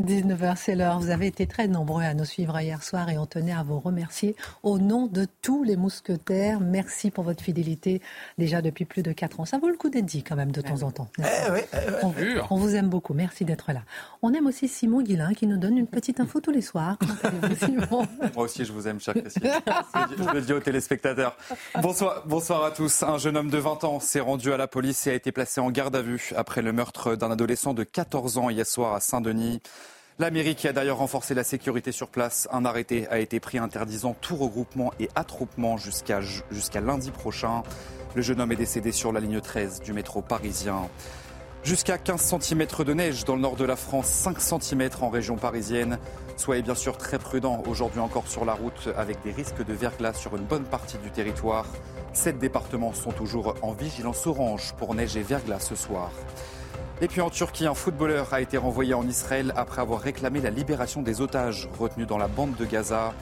19h, c'est l'heure. Vous avez été très nombreux à nous suivre hier soir et on tenait à vous remercier au nom de tous les mousquetaires. Merci pour votre fidélité déjà depuis plus de 4 ans. Ça vaut le coup d'être dit quand même de temps en temps. n'est-ce pas on, on vous aime beaucoup. Merci d'être là. On aime aussi Simon Guillain qui nous donne une petite info tous les soirs. Simon? Moi aussi, je vous aime, cher Christine. Je le dis aux téléspectateurs. Bonsoir, bonsoir à tous. Un jeune homme de 20 ans s'est rendu à la police et a été placé en garde à vue après le meurtre d'un adolescent de 14 ans hier soir à Saint-Denis. La mairie qui a d'ailleurs renforcé la sécurité sur place, un arrêté a été pris interdisant tout regroupement et attroupement jusqu'à lundi prochain. Le jeune homme est décédé sur la ligne 13 du métro parisien. Jusqu'à 15 cm de neige dans le nord de la France, 5 cm en région parisienne. Soyez bien sûr très prudents aujourd'hui encore sur la route avec des risques de verglas sur une bonne partie du territoire. Sept départements sont toujours en vigilance orange pour neige et verglas ce soir. Et puis en Turquie, un footballeur a été renvoyé en Israël après avoir réclamé la libération des otages retenus dans la bande de Gaza.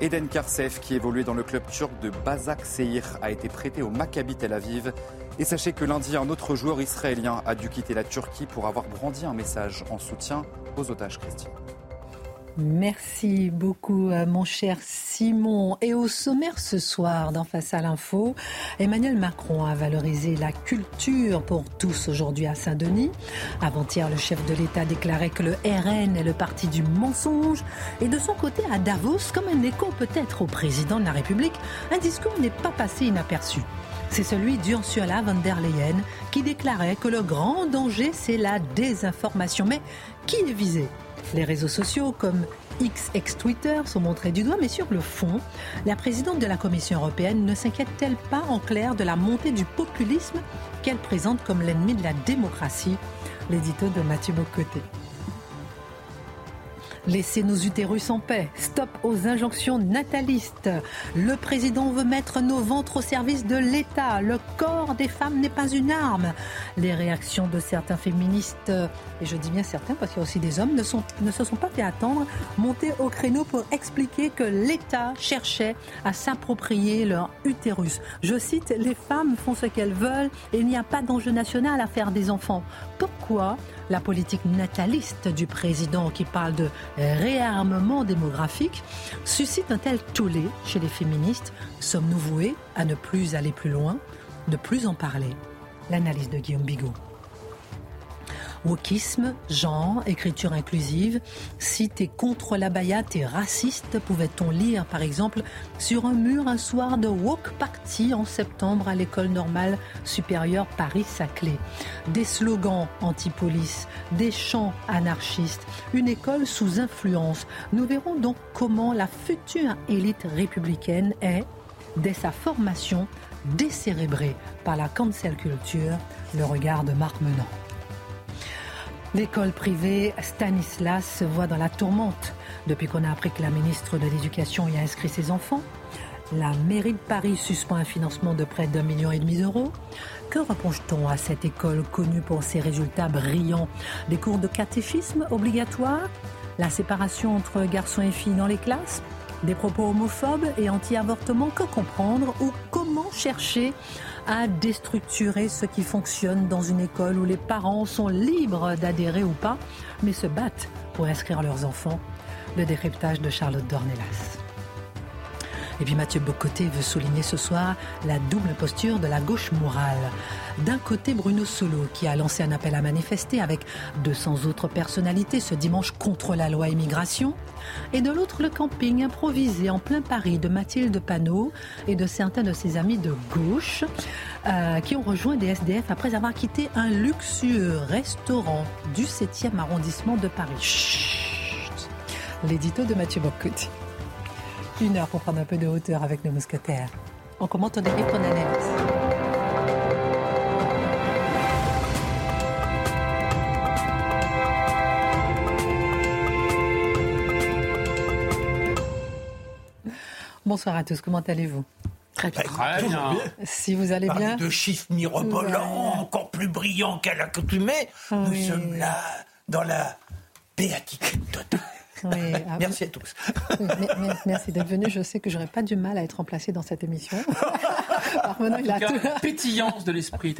Eden Karsev, qui évoluait dans le club turc de Bazak Seir, a été prêté au Maccabi Tel Aviv. Et sachez que lundi, un autre joueur israélien a dû quitter la Turquie pour avoir brandi un message en soutien aux otages chrétiens. Merci beaucoup, mon cher Simon. Et au sommaire ce soir, dans Face à l'info, Emmanuel Macron a valorisé la culture pour tous aujourd'hui à Saint-Denis. Avant-hier, le chef de l'État déclarait que le RN est le parti du mensonge. Et de son côté, à Davos, comme un écho peut-être au président de la République, un discours n'est pas passé inaperçu. C'est celui d'Ursula von der Leyen qui déclarait que le grand danger, c'est la désinformation. Mais qui est visé? Les réseaux sociaux comme X ex-Twitter sont montrés du doigt, mais sur le fond, la présidente de la Commission européenne ne s'inquiète-t-elle pas en clair de la montée du populisme qu'elle présente comme l'ennemi de la démocratie? L'édito de Mathieu Bocoté. Laissez nos utérus en paix. Stop aux injonctions natalistes. Le président veut mettre nos ventres au service de l'État. Le corps des femmes n'est pas une arme. Les réactions de certains féministes, et je dis bien certains parce qu'il y a aussi des hommes, ne, se sont pas fait attendre, montés au créneau pour expliquer que l'État cherchait à s'approprier leur utérus. Je cite, les femmes font ce qu'elles veulent et il n'y a pas d'enjeu national à faire des enfants. Pourquoi la politique nataliste du président qui parle de réarmement démographique suscite un tel tollé chez les féministes Sommes-nous voués à ne plus aller plus loin, ne plus en parler? L'analyse de Guillaume Bigot. Wokisme, genre, écriture inclusive. Si t'es contre la baya, t'es raciste, pouvait-on lire par exemple sur un mur un soir de Woke Party en septembre à l'école normale supérieure Paris-Saclay? Des slogans anti-police, des chants anarchistes, une école sous influence. Nous verrons donc comment la future élite républicaine est, dès sa formation, décérébrée par la cancel culture, le regard de Marc Menant. L'école privée Stanislas se voit dans la tourmente depuis qu'on a appris que la ministre de l'Éducation y a inscrit ses enfants. La mairie de Paris suspend un financement de près d'un million et demi d'euros. Que reproche-t-on à cette école connue pour ses résultats brillants? Des cours de catéchisme obligatoires? La séparation entre garçons et filles dans les classes? Des propos homophobes et anti-avortement? Que comprendre Ou comment chercher à déstructurer ce qui fonctionne dans une école où les parents sont libres d'adhérer ou pas, mais se battent pour inscrire leurs enfants. Le décryptage de Charlotte Dornelas. Et puis Mathieu Bocoté veut souligner ce soir la double posture de la gauche morale. D'un côté, Bruno Solo, qui a lancé un appel à manifester avec 200 autres personnalités ce dimanche contre la loi immigration. Et de l'autre, le camping improvisé en plein Paris de Mathilde Panot et de certains de ses amis de gauche euh, qui ont rejoint des SDF après avoir quitté un luxueux restaurant du 7e arrondissement de Paris. Chut L'édito de Mathieu Bocoté une heure pour prendre un peu de hauteur avec nos mousquetaires. On commente, on décrit, on analyse. Bonsoir à tous, comment allez-vous? Très bien. Bah, très bien. Si vous allez bien. De chiffres mirobolants, encore plus brillants qu'à l'accoutumée, oui. nous sommes là dans la béatitude totale. Ah merci à tous. merci d'être venu. Je sais que j'aurais pas du mal à être remplacé dans cette émission. il a pétillance de l'esprit.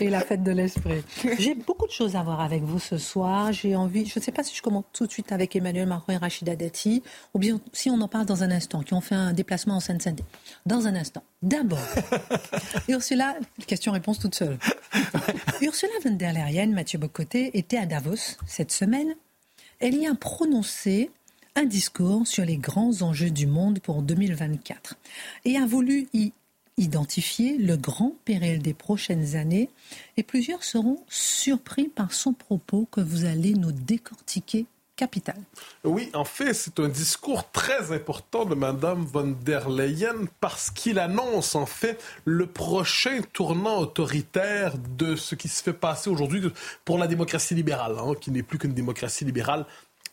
Et la fête de l'esprit. J'ai beaucoup de choses à voir avec vous ce soir. J'ai envie, je ne sais pas si je commence tout de suite avec Emmanuel Macron et Rachida Dati, ou bien si on en parle dans un instant, qui ont fait un déplacement en Seine-Saint-Denis. Dans un instant. D'abord, Ursula, question-réponse toute seule. Ursula von der Leyen, Mathieu Bocoté, était à Davos cette semaine elle y a prononcé un discours sur les grands enjeux du monde pour 2024 et a voulu y identifier le grand péril des prochaines années et plusieurs seront surpris par son propos que vous allez nous décortiquer Oui, en fait, c'est un discours très important de Mme von der Leyen parce qu'il annonce en fait le prochain tournant autoritaire de ce qui se fait passer aujourd'hui pour la démocratie libérale, hein, qui n'est plus qu'une démocratie libérale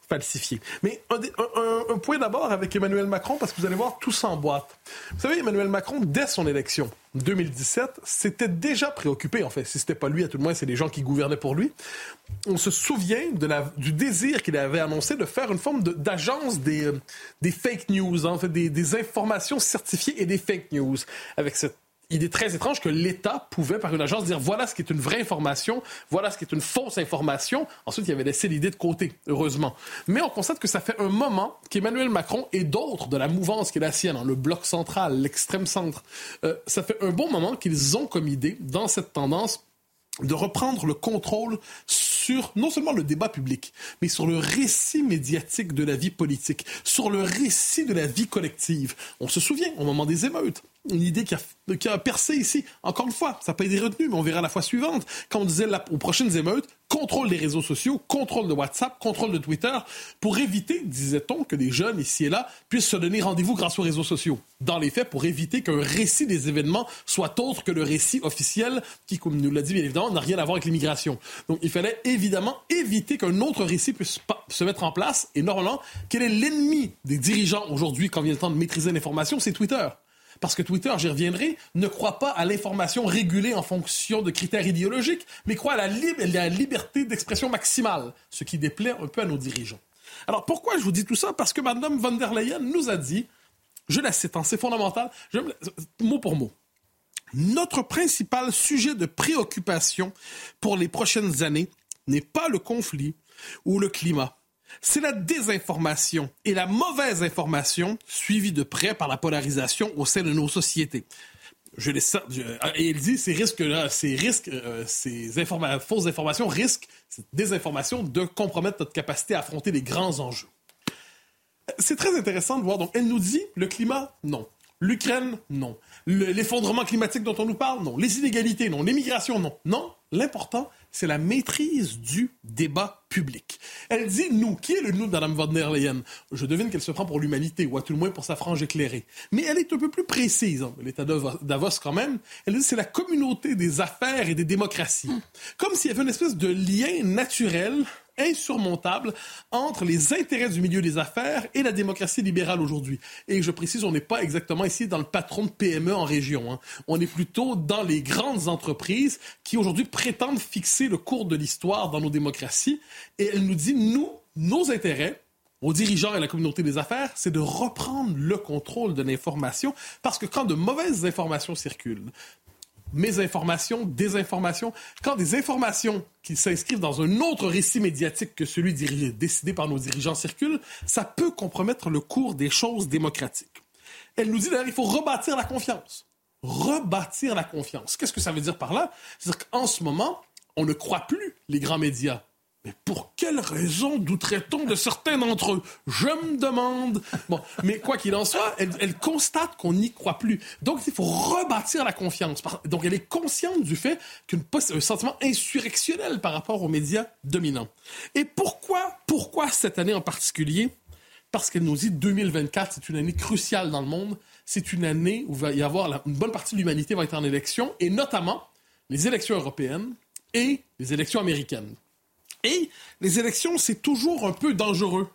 falsifié. Mais un, point d'abord avec Emmanuel Macron, parce que vous allez voir, tout s'emboîte. Vous savez, Emmanuel Macron, dès son élection 2017, s'était déjà préoccupé, en fait, si c'était pas lui, à tout le moins, c'est les gens qui gouvernaient pour lui. On se souvient de la, du désir qu'il avait annoncé de faire une forme d'agence des, euh, des fake news, en fait, des, des informations certifiées et des fake news, avec cette il est très étrange que l'État pouvait, par une agence, dire voilà ce qui est une vraie information, voilà ce qui est une fausse information. Ensuite, il avait laissé l'idée de côté, heureusement. Mais on constate que ça fait un moment qu'Emmanuel Macron et d'autres de la mouvance qui est la sienne, hein, le bloc central, l'extrême centre, euh, ça fait un bon moment qu'ils ont comme idée, dans cette tendance, de reprendre le contrôle sur non seulement le débat public, mais sur le récit médiatique de la vie politique, sur le récit de la vie collective. On se souvient, au moment des émeutes, une idée qui a, qui a, percé ici. Encore une fois, ça n'a pas été retenu, mais on verra la fois suivante. Quand on disait aux prochaines émeutes, contrôle des réseaux sociaux, contrôle de WhatsApp, contrôle de Twitter, pour éviter, disait-on, que des jeunes ici et là puissent se donner rendez-vous grâce aux réseaux sociaux. Dans les faits, pour éviter qu'un récit des événements soit autre que le récit officiel, qui, comme nous l'a dit bien évidemment, n'a rien à voir avec l'immigration. Donc il fallait évidemment éviter qu'un autre récit puisse se mettre en place. Et normalement, quel est l'ennemi des dirigeants aujourd'hui quand vient le temps de maîtriser l'information C'est Twitter. Parce que Twitter, j'y reviendrai, ne croit pas à l'information régulée en fonction de critères idéologiques, mais croit à la, liberté d'expression maximale, ce qui déplaît un peu à nos dirigeants. Alors pourquoi je vous dis tout ça? Parce que Mme von der Leyen nous a dit, je la cite, hein, c'est fondamental, mot pour mot, notre principal sujet de préoccupation pour les prochaines années n'est pas le conflit ou le climat, c'est la désinformation et la mauvaise information suivie de près par la polarisation au sein de nos sociétés. Et il dit ces risques ces risques, euh, ces fausses informations risquent cette désinformation de compromettre notre capacité à affronter les grands enjeux. C'est très intéressant de voir. Donc, elle nous dit le climat, non. L'Ukraine, non. L'effondrement climatique dont on nous parle, non. Les inégalités, non. L'immigration, non. Non. L'important, c'est la maîtrise du débat public. Elle dit nous. Qui est le nous de Mme von der Leyen? Je devine qu'elle se prend pour l'humanité, ou à tout le moins pour sa frange éclairée. Mais elle est un peu plus précise. Hein. L'État Davos, quand même. Elle dit c'est la communauté des affaires et des démocraties. Comme s'il y avait une espèce de lien naturel insurmontable entre les intérêts du milieu des affaires et la démocratie libérale aujourd'hui. Et je précise, on n'est pas exactement ici dans le patron de PME en région. Hein. On est plutôt dans les grandes entreprises qui aujourd'hui prétendent fixer le cours de l'histoire dans nos démocraties. Et elle nous dit, nous, nos intérêts, aux dirigeants et à la communauté des affaires, c'est de reprendre le contrôle de l'information parce que quand de mauvaises informations circulent, mésinformation, désinformation, quand des informations qui s'inscrivent dans un autre récit médiatique que celui décidé par nos dirigeants circulent, ça peut compromettre le cours des choses démocratiques. Elle nous dit d'ailleurs, il faut rebâtir la confiance. Rebâtir la confiance. Qu'est-ce que ça veut dire par là? C'est-à-dire qu'en ce moment, on ne croit plus les grands médias. Mais pour quelle raison douterait-on de certains d'entre eux? Je me demande. Bon, mais quoi qu'il en soit, elle, constate qu'on n'y croit plus. Donc, il faut rebâtir la confiance. Donc, elle est consciente du fait qu'un sentiment insurrectionnel par rapport aux médias dominants. Et pourquoi, pourquoi cette année en particulier? Parce qu'elle nous dit 2024, c'est une année cruciale dans le monde. C'est une année où va y avoir une bonne partie de l'humanité va être en élection, et notamment les élections européennes et les élections américaines. Et les élections, c'est toujours un peu dangereux.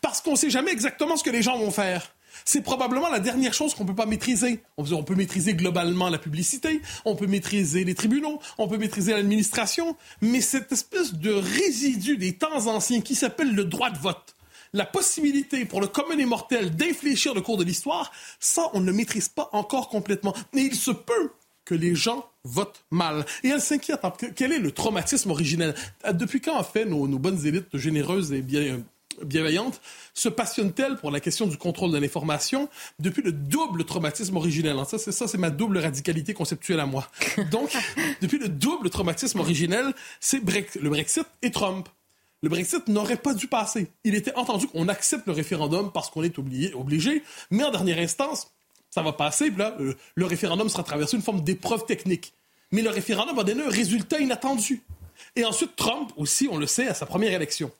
Parce qu'on ne sait jamais exactement ce que les gens vont faire. C'est probablement la dernière chose qu'on ne peut pas maîtriser. On peut maîtriser globalement la publicité, on peut maîtriser les tribunaux, on peut maîtriser l'administration, mais cette espèce de résidu des temps anciens qui s'appelle le droit de vote, la possibilité pour le commun des mortels d'infléchir le cours de l'histoire, ça, on ne maîtrise pas encore complètement. Mais il se peut que les gens votent mal. Et elle s'inquiète. Quel est le traumatisme originel? Depuis quand, en fait, nos, nos bonnes élites généreuses et bien bienveillante, se passionne-t-elle pour la question du contrôle de l'information depuis le double traumatisme originel? Ça, c'est ça, c'est ma double radicalité conceptuelle à moi. Donc, depuis le double traumatisme originel, c'est le Brexit et Trump. Le Brexit n'aurait pas dû passer. Il était entendu qu'on accepte le référendum parce qu'on est obligé, mais en dernière instance, ça va passer, là, le, référendum sera traversé une forme d'épreuve technique. Mais le référendum va donner un résultat inattendu. Et ensuite, Trump aussi, on le sait, à sa première élection.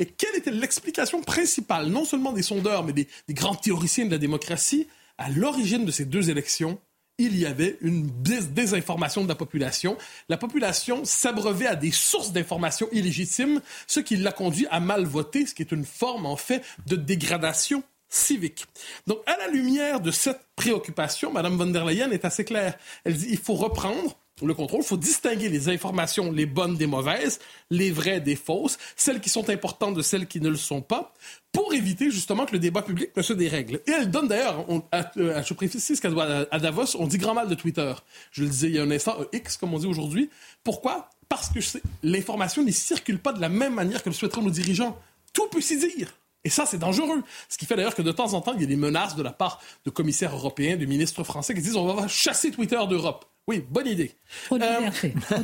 Et quelle était l'explication principale, non seulement des sondeurs, mais des, grands théoriciens de la démocratie, à l'origine de ces deux élections il y avait une désinformation de la population. La population s'abreuvait à des sources d'informations illégitimes, ce qui l'a conduit à mal voter, ce qui est une forme, en fait, de dégradation civique. Donc, à la lumière de cette préoccupation, Mme von der Leyen est assez claire. Elle dit il faut reprendre le contrôle. Il faut distinguer les informations, les bonnes des mauvaises, les vraies des fausses, celles qui sont importantes de celles qui ne le sont pas, pour éviter justement que le débat public ne se dérègle. Et elle donne d'ailleurs, je précise qu'à à Davos, on dit grand mal de Twitter. Je le disais il y a un instant, X comme on dit aujourd'hui. Pourquoi? Parce que l'information ne circule pas de la même manière que le souhaiteraient nos dirigeants. Tout peut s'y dire. Et ça, c'est dangereux. Ce qui fait d'ailleurs que de temps en temps, il y a des menaces de la part de commissaires européens, de ministres français qui disent on va chasser Twitter d'Europe. Oui, bonne idée. Euh,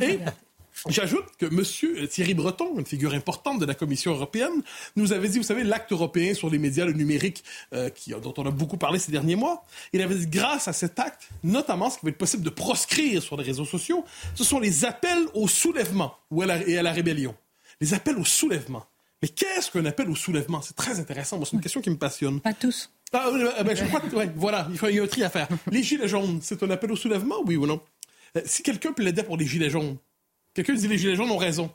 et J'ajoute que M. Thierry Breton, une figure importante de la Commission européenne, nous avait dit, vous savez, l'acte européen sur les médias, le numérique, euh, qui, dont on a beaucoup parlé ces derniers mois, il avait dit, grâce à cet acte, notamment ce qui va être possible de proscrire sur les réseaux sociaux, ce sont les appels au soulèvement ou et à la rébellion. Les appels au soulèvement. Mais qu'est-ce qu'un appel au soulèvement? C'est très intéressant. C'est une question qui me passionne. Pas tous. Ah, ben, je crois que, ouais, voilà, il, faut, y a un tri à faire. Les gilets jaunes, c'est un appel au soulèvement, oui ou non? Euh, Si quelqu'un plaidait pour les gilets jaunes, quelqu'un dit les gilets jaunes ont raison.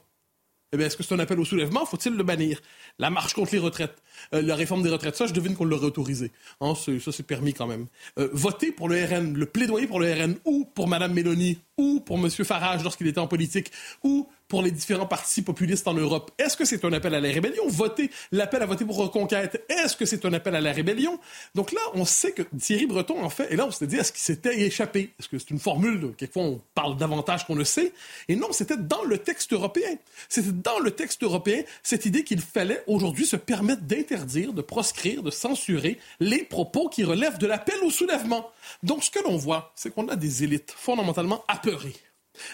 Eh bien, est-ce que c'est un appel au soulèvement? Faut-il le bannir? La marche contre les retraites, euh, la réforme des retraites, ça, je devine qu'on l'aurait autorisé. Hein, ça, c'est permis quand même. Euh, voter pour le RN, le plaidoyer pour le RN, ou pour Mme Mélanie, ou pour M. Farage lorsqu'il était en politique, ou pour les différents partis populistes en Europe. Est-ce que c'est un appel à la rébellion? Voter, l'appel à voter pour reconquête, est-ce que c'est un appel à la rébellion? Donc là, on sait que Thierry Breton, en fait, et là, on s'était dit, est-ce qu'il s'était échappé? Est-ce que c'est une formule, quelquefois, on parle davantage qu'on le sait? Et non, c'était dans le texte européen. C'était dans le texte européen cette idée qu'il fallait aujourd'hui se permettre d'interdire, de proscrire, de censurer les propos qui relèvent de l'appel au soulèvement. Donc, ce que l'on voit, c'est qu'on a des élites fondamentalement apeurées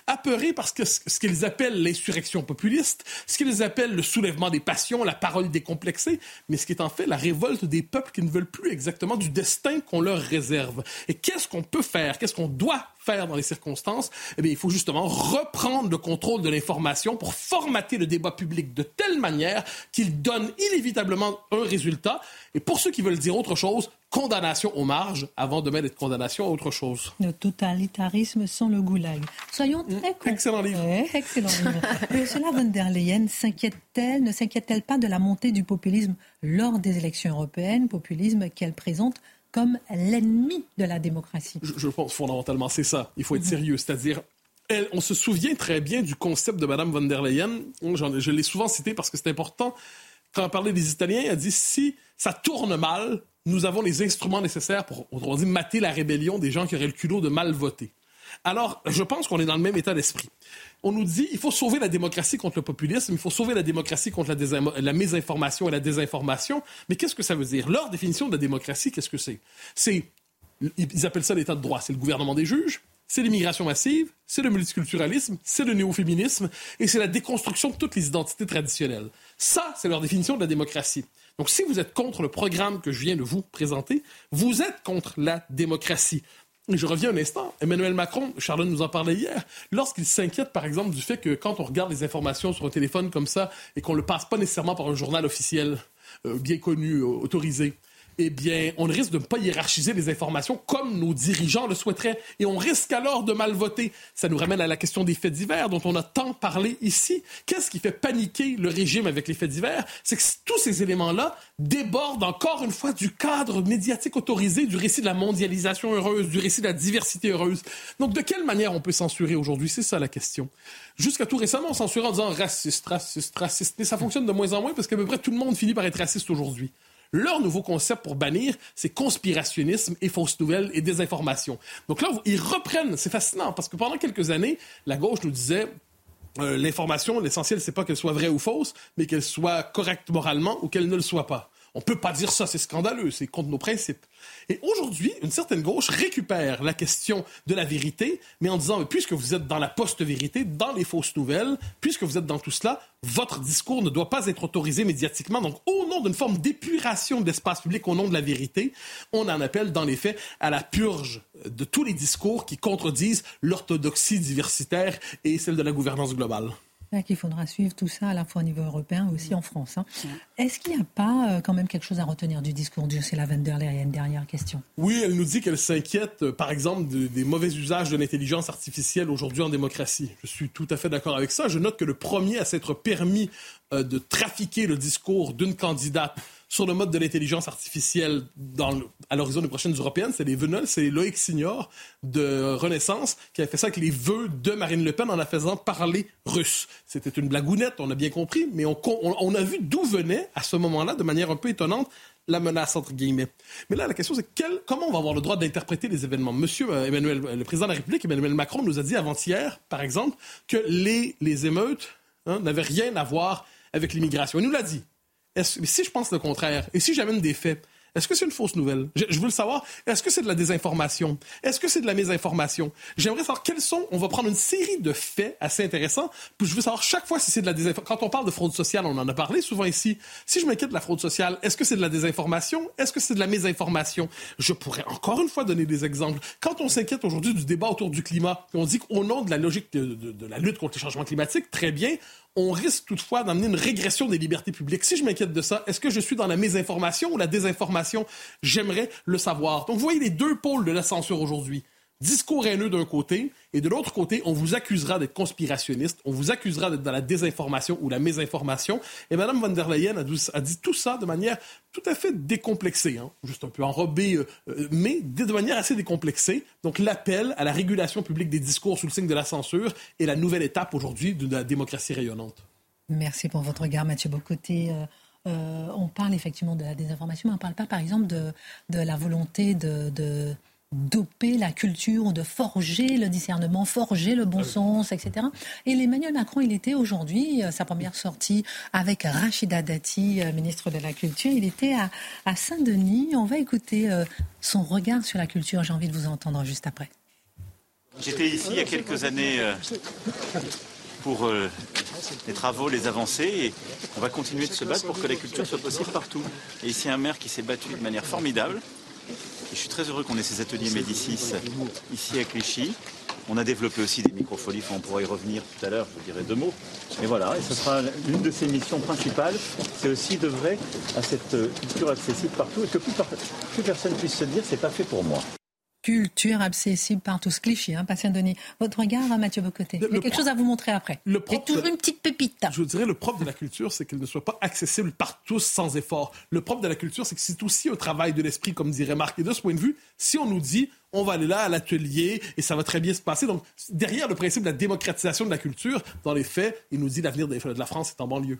apeurés parce que ce qu'ils appellent l'insurrection populiste, ce qu'ils appellent le soulèvement des passions, la parole décomplexée, mais ce qui est en fait la révolte des peuples qui ne veulent plus exactement du destin qu'on leur réserve. Et qu'est-ce qu'on peut faire, qu'est-ce qu'on doit faire dans les circonstances, eh bien, il faut justement reprendre le contrôle de l'information pour formater le débat public de telle manière qu'il donne inévitablement un résultat. Et pour ceux qui veulent dire autre chose, condamnation aux marges avant de mettre de condamnation à autre chose. Le totalitarisme sans le goulag. Soyons très concrets. Excellent livre. excellent livre. Ursula von der Leyen s'inquiète-t-elle, ne s'inquiète-t-elle pas de la montée du populisme lors des élections européennes, populisme qu'elle présente comme l'ennemi de la démocratie. Je, pense fondamentalement, c'est ça. Il faut être mhm. sérieux. C'est-à-dire, elle, on se souvient très bien du concept de Mme von der Leyen. Je l'ai souvent cité parce que c'est important. Quand on parlait des Italiens, elle dit si ça tourne mal, nous avons les instruments nécessaires pour, on dit, mater la rébellion des gens qui auraient le culot de mal voter. Alors, je pense qu'on est dans le même état d'esprit. On nous dit il faut sauver la démocratie contre le populisme, il faut sauver la démocratie contre la, la mésinformation et la désinformation. Mais qu'est-ce que ça veut dire? Leur définition de la démocratie, qu'est-ce que c'est? C'est ils appellent ça l'état de droit. C'est le gouvernement des juges, c'est l'immigration massive, c'est le multiculturalisme, c'est le néo-féminisme et c'est la déconstruction de toutes les identités traditionnelles. Ça, c'est leur définition de la démocratie. Donc, si vous êtes contre le programme que je viens de vous présenter, vous êtes contre la démocratie. Je reviens un instant. Emmanuel Macron, Charlotte nous en parlait hier, lorsqu'il s'inquiète, par exemple, du fait que quand on regarde les informations sur un téléphone comme ça et qu'on ne le passe pas nécessairement par un journal officiel, euh, bien connu, euh, autorisé, eh bien, on risque de ne pas hiérarchiser les informations comme nos dirigeants le souhaiteraient. Et on risque alors de mal voter. Ça nous ramène à la question des faits divers dont on a tant parlé ici. Qu'est-ce qui fait paniquer le régime avec les faits divers? C'est que tous ces éléments-là débordent encore une fois du cadre médiatique autorisé du récit de la mondialisation heureuse, du récit de la diversité heureuse. Donc, de quelle manière on peut censurer aujourd'hui? C'est ça la question. Jusqu'à tout récemment, on censurait en disant raciste, raciste, raciste. Mais ça fonctionne de moins en moins parce qu'à peu près tout le monde finit par être raciste aujourd'hui. Leur nouveau concept pour bannir, c'est conspirationnisme et fausses nouvelles et désinformation. Donc là, ils reprennent, c'est fascinant, parce que pendant quelques années, la gauche nous disait euh, l'information, l'essentiel, c'est pas qu'elle soit vraie ou fausse, mais qu'elle soit correcte moralement ou qu'elle ne le soit pas. On peut pas dire ça, c'est scandaleux, c'est contre nos principes. Et aujourd'hui, une certaine gauche récupère la question de la vérité, mais en disant, puisque vous êtes dans la post-vérité, dans les fausses nouvelles, puisque vous êtes dans tout cela, votre discours ne doit pas être autorisé médiatiquement. Donc, au nom d'une forme d'épuration de l'espace public, au nom de la vérité, on en appelle, dans les faits, à la purge de tous les discours qui contredisent l'orthodoxie diversitaire et celle de la gouvernance globale qu'il faudra suivre tout ça à la fois au niveau européen et aussi en France. Hein. Est-ce qu'il n'y a pas euh, quand même quelque chose à retenir du discours d'Ursula von der Leyen? Une dernière question Oui, elle nous dit qu'elle s'inquiète, euh, par exemple, des mauvais usages de l'intelligence artificielle aujourd'hui en démocratie. Je suis tout à fait d'accord avec ça. Je note que le premier à s'être permis euh, de trafiquer le discours d'une candidate sur le mode de l'intelligence artificielle à l'horizon des prochaines européennes, c'est les Venol, c'est Loïc Signor de Renaissance qui a fait ça avec les vœux de Marine Le Pen en la faisant parler russe. C'était une blagounette, on a bien compris, mais on, a vu d'où venait à ce moment-là, de manière un peu étonnante, la menace entre guillemets. Mais là, la question c'est quel, comment on va avoir le droit d'interpréter les événements? Monsieur euh, Emmanuel, le président de la République, Emmanuel Macron, nous a dit avant-hier, par exemple, que les, les émeutes hein, n'avaient rien à voir avec l'immigration. Il nous l'a dit si je pense le contraire, et si j'amène des faits, est-ce que c'est une fausse nouvelle? Je, veux le savoir. Est-ce que c'est de la désinformation? Est-ce que c'est de la mésinformation? J'aimerais savoir quels sont. On va prendre une série de faits assez intéressants. Puis je veux savoir chaque fois si c'est de la désinformation. Quand on parle de fraude sociale, on en a parlé souvent ici. Si je m'inquiète de la fraude sociale, est-ce que c'est de la désinformation? Est-ce que c'est de la mésinformation? Je pourrais encore une fois donner des exemples. Quand on s'inquiète aujourd'hui du débat autour du climat, on dit qu'au nom de la logique de, de la lutte contre les changements climatiques, très bien, on risque toutefois d'amener une régression des libertés publiques. Si je m'inquiète de ça, est-ce que je suis dans la mésinformation ou la désinformation? J'aimerais le savoir. Donc, vous voyez les deux pôles de la censure aujourd'hui discours haineux d'un côté, et de l'autre côté, on vous accusera d'être conspirationniste, on vous accusera d'être dans la désinformation ou la mésinformation. Et Mme von der Leyen a, dit, tout ça de manière tout à fait décomplexée, hein, juste un peu enrobée, euh, euh, mais de manière assez décomplexée. Donc l'appel à la régulation publique des discours sous le signe de la censure est la nouvelle étape aujourd'hui de la démocratie rayonnante. Merci pour votre regard, Mathieu Bocoté. Euh, on parle effectivement de la désinformation, mais on ne parle pas, par exemple, de, la volonté de doper la culture, de forger le discernement, forger le bon ah sens, etc. Et Emmanuel Macron, il était aujourd'hui, euh, sa première sortie avec Rachida Dati, euh, ministre de la Culture, il était à, Saint-Denis. On va écouter euh, son regard sur la culture. J'ai envie de vous entendre juste après. J'étais ici il y a quelques années pour les travaux, les avancées, et on va continuer de se battre pour que la culture soit possible partout. Et ici, un maire qui s'est battu de manière formidable, je suis très heureux qu'on ait ces ateliers Médicis ici à Clichy. On a développé aussi des microfolies, on pourra y revenir tout à l'heure, je vous dirai deux mots. Mais voilà, et ce sera l'une de ses missions principales, c'est aussi de vrai à cette culture accessible partout et que plus, plus personne puisse se dire c'est pas fait pour moi culture accessible par tous. Clichy, hein, Patient Denis. Votre regard, hein, Mathieu Bocoté. Il y a quelque chose à vous montrer après. Le propre, toujours une petite pépite. Je vous dirais, le propre de la culture, c'est qu'elle ne soit pas accessible par tous sans effort. Le propre de la culture, c'est que c'est aussi un travail de l'esprit, comme dirait Marc. Et de ce point de vue, si on nous dit, on va aller là à l'atelier et ça va très bien se passer. Donc, derrière le principe de la démocratisation de la culture, dans les faits, il nous dit l'avenir de la France est en banlieue.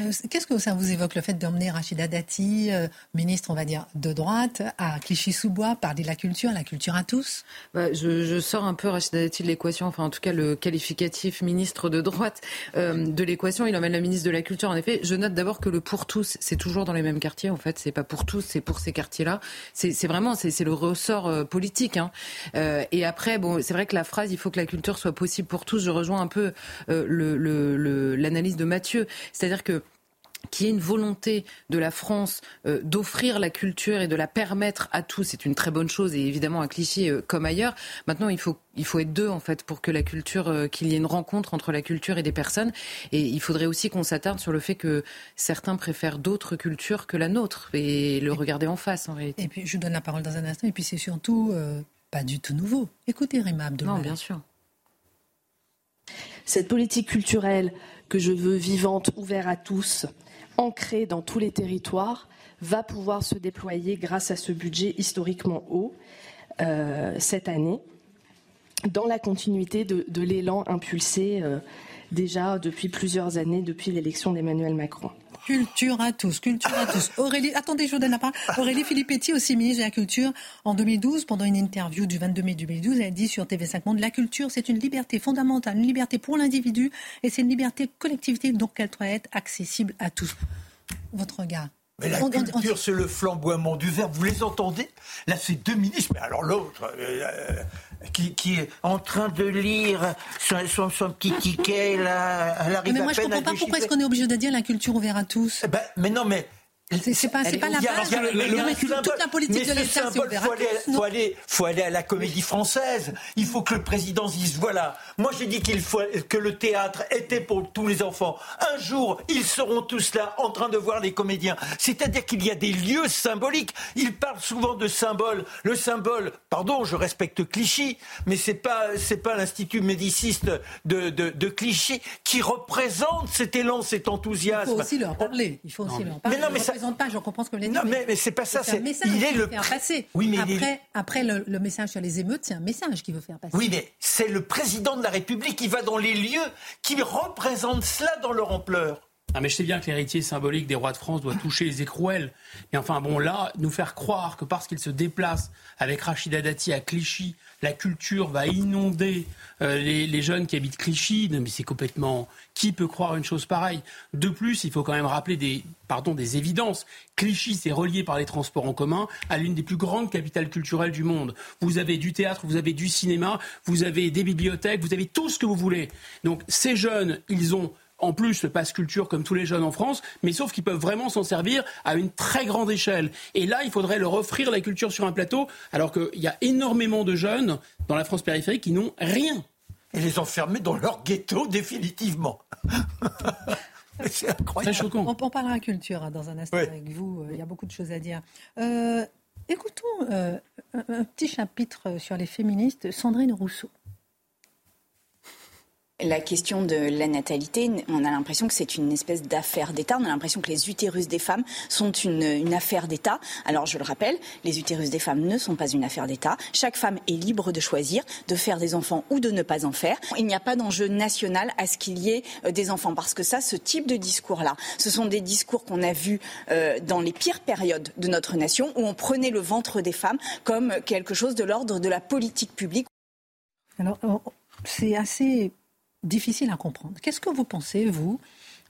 Euh, qu'est-ce que ça vous évoque, le fait d'emmener Rachida Dati, euh, ministre, on va dire, de droite, à Clichy-sous-Bois, parler de la culture, la culture à tous? Bah, je, sors un peu Rachida Dati de l'équation, enfin en tout cas le qualificatif ministre de droite euh, de l'équation. Il emmène la ministre de la Culture, en effet. Je note d'abord que le pour tous, c'est toujours dans les mêmes quartiers, en fait. C'est pas pour tous, c'est pour ces quartiers-là. C'est vraiment, c'est le ressort politique. Hein. et après, bon, c'est vrai que la phrase, il faut que la culture soit possible pour tous, je rejoins un peu l'analyse le, de Mathieu. C'est-à-dire que qu'il y ait une volonté de la France euh, d'offrir la culture et de la permettre à tous, c'est une très bonne chose et évidemment un cliché euh, comme ailleurs. Maintenant, il faut il faut être deux en fait pour que la culture, euh, qu'il y ait une rencontre entre la culture et des personnes. Et il faudrait aussi qu'on s'attarde sur le fait que certains préfèrent d'autres cultures que la nôtre et le regarder en face en réalité. Et puis je vous donne la parole dans un instant. Et puis c'est surtout pas du tout nouveau. Écoutez Rima Abdelmalek. Non, bien sûr. Cette politique culturelle que je veux vivante, ouverte à tous, ancrée dans tous les territoires, va pouvoir se déployer grâce à ce budget historiquement haut euh, cette année, dans la continuité de, l'élan impulsé euh, déjà depuis plusieurs années, depuis l'élection d'Emmanuel Macron. Culture à tous, culture à tous. Aurélie, attendez, je vous donne la parole. Aurélie Filippetti, aussi ministre de la Culture, en 2012, pendant une interview du 22 mai 2012, elle dit sur TV5 Monde, la culture, c'est une liberté fondamentale, une liberté pour l'individu, et c'est une liberté collectivité, donc elle doit être accessible à tous. Votre regard mais la culture, c'est le flamboiement du verbe. Vous les entendez? Là, c'est deux ministres. Mais alors l'autre, euh, qui, est en train de lire son, son, petit ticket, là, elle arrive mais moi, je ne comprends pas pourquoi est-ce qu'on est obligé de dire la culture ouverte à tous. Eh ben, mais non, mais c'est pas, pas la base. toute la politique de l'État, c'est faut aller, faut, aller, faut aller à la comédie française. Il faut que le président dise voilà. Moi, j'ai dit qu'il faut que le théâtre était pour tous les enfants. Un jour, ils seront tous là en train de voir les comédiens. C'est-à-dire qu'il y a des lieux symboliques. Il parle souvent de symboles. Le symbole, pardon, je respecte Clichy, mais c'est pas, c'est pas l'institut médiciste de, de, de, Clichy qui représente cet élan, cet enthousiasme. Il faut aussi leur parler. Il faut aussi leur parler. Mais non, mais ça, pas, je comprends ce que vous voulez dire. Non, mais, mais c'est pas ça. C'est il est le faire passer. Oui, mais après, après le, message sur les émeutes, c'est un message qu'il veut faire passer. Oui, mais c'est le président de la République qui va dans les lieux qui représentent cela dans leur ampleur. Ah mais je sais bien que l'héritier symbolique des rois de France doit toucher les écrouelles. Mais enfin, bon, là, nous faire croire que parce qu'il se déplace avec Rachida Dati à Clichy, la culture va inonder euh, les, jeunes qui habitent Clichy. mais c'est complètement. Qui peut croire une chose pareille? De plus, il faut quand même rappeler des, pardon, des évidences. Clichy, c'est relié par les transports en commun à l'une des plus grandes capitales culturelles du monde. Vous avez du théâtre, vous avez du cinéma, vous avez des bibliothèques, vous avez tout ce que vous voulez. Donc ces jeunes, ils ont en plus le passe culture comme tous les jeunes en France, mais sauf qu'ils peuvent vraiment s'en servir à une très grande échelle. Et là, il faudrait leur offrir la culture sur un plateau, alors qu'il y a énormément de jeunes dans la France périphérique qui n'ont rien. Et les enfermer dans leur ghetto définitivement. C'est incroyable. Choquant. On, parlera culture hein, dans un instant avec vous. Euh, il y a beaucoup de choses à dire. Euh, écoutons euh, un, petit chapitre sur les féministes. Sandrine Rousseau. La question de la natalité, on a l'impression que c'est une espèce d'affaire d'État. On a l'impression que les utérus des femmes sont une, affaire d'État. Alors je le rappelle, les utérus des femmes ne sont pas une affaire d'État. Chaque femme est libre de choisir de faire des enfants ou de ne pas en faire. Il n'y a pas d'enjeu national à ce qu'il y ait euh, des enfants parce que ça, ce type de discours-là, ce sont des discours qu'on a vus euh, dans les pires périodes de notre nation où on prenait le ventre des femmes comme quelque chose de l'ordre de la politique publique. Alors c'est assez difficile à comprendre. Qu'est-ce que vous pensez, vous,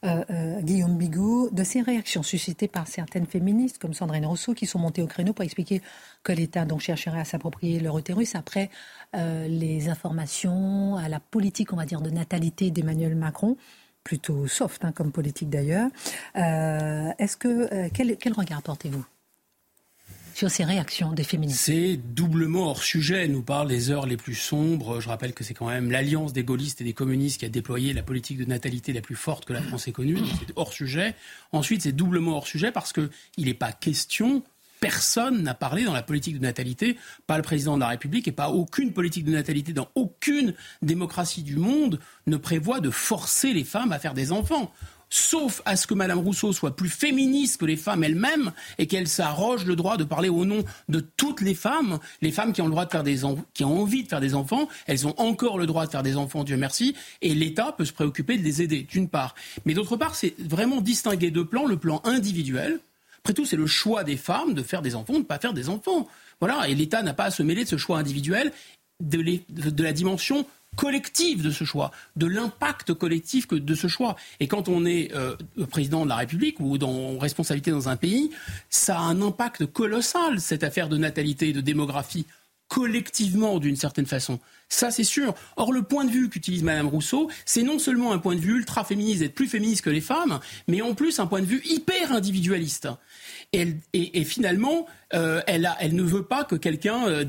euh, euh, Guillaume Bigot, de ces réactions suscitées par certaines féministes comme Sandrine Rousseau qui sont montées au créneau pour expliquer que l'État donc chercherait à s'approprier leur utérus après euh, les informations à la politique, on va dire, de natalité d'Emmanuel Macron plutôt soft hein, comme politique d'ailleurs. Est-ce que quel, quel regard portez-vous? Sur ces réactions des féministes C'est doublement hors sujet. Nous parle des heures les plus sombres. Je rappelle que c'est quand même l'alliance des gaullistes et des communistes qui a déployé la politique de natalité la plus forte que la France ait connue. C'est hors sujet. Ensuite, c'est doublement hors sujet parce qu'il n'est pas question personne n'a parlé dans la politique de natalité, pas le président de la République et pas aucune politique de natalité dans aucune démocratie du monde ne prévoit de forcer les femmes à faire des enfants sauf à ce que Mme Rousseau soit plus féministe que les femmes elles-mêmes et qu'elle s'arroge le droit de parler au nom de toutes les femmes, les femmes qui ont le droit de faire des qui ont envie de faire des enfants, elles ont encore le droit de faire des enfants, Dieu merci, et l'État peut se préoccuper de les aider, d'une part. Mais d'autre part, c'est vraiment distinguer deux plans, le plan individuel. Après tout, c'est le choix des femmes de faire des enfants, de ne pas faire des enfants. Voilà, et l'État n'a pas à se mêler de ce choix individuel, de, de la dimension collective de ce choix, de l'impact collectif de ce choix. Et quand on est euh, président de la République ou dans responsabilité dans un pays, ça a un impact colossal, cette affaire de natalité et de démographie, collectivement d'une certaine façon. Ça, c'est sûr. Or, le point de vue qu'utilise Madame Rousseau, c'est non seulement un point de vue ultra féministe, d'être plus féministe que les femmes, mais en plus un point de vue hyper individualiste. Et, finalement, euh, elle, ne veut pas que quelqu'un euh,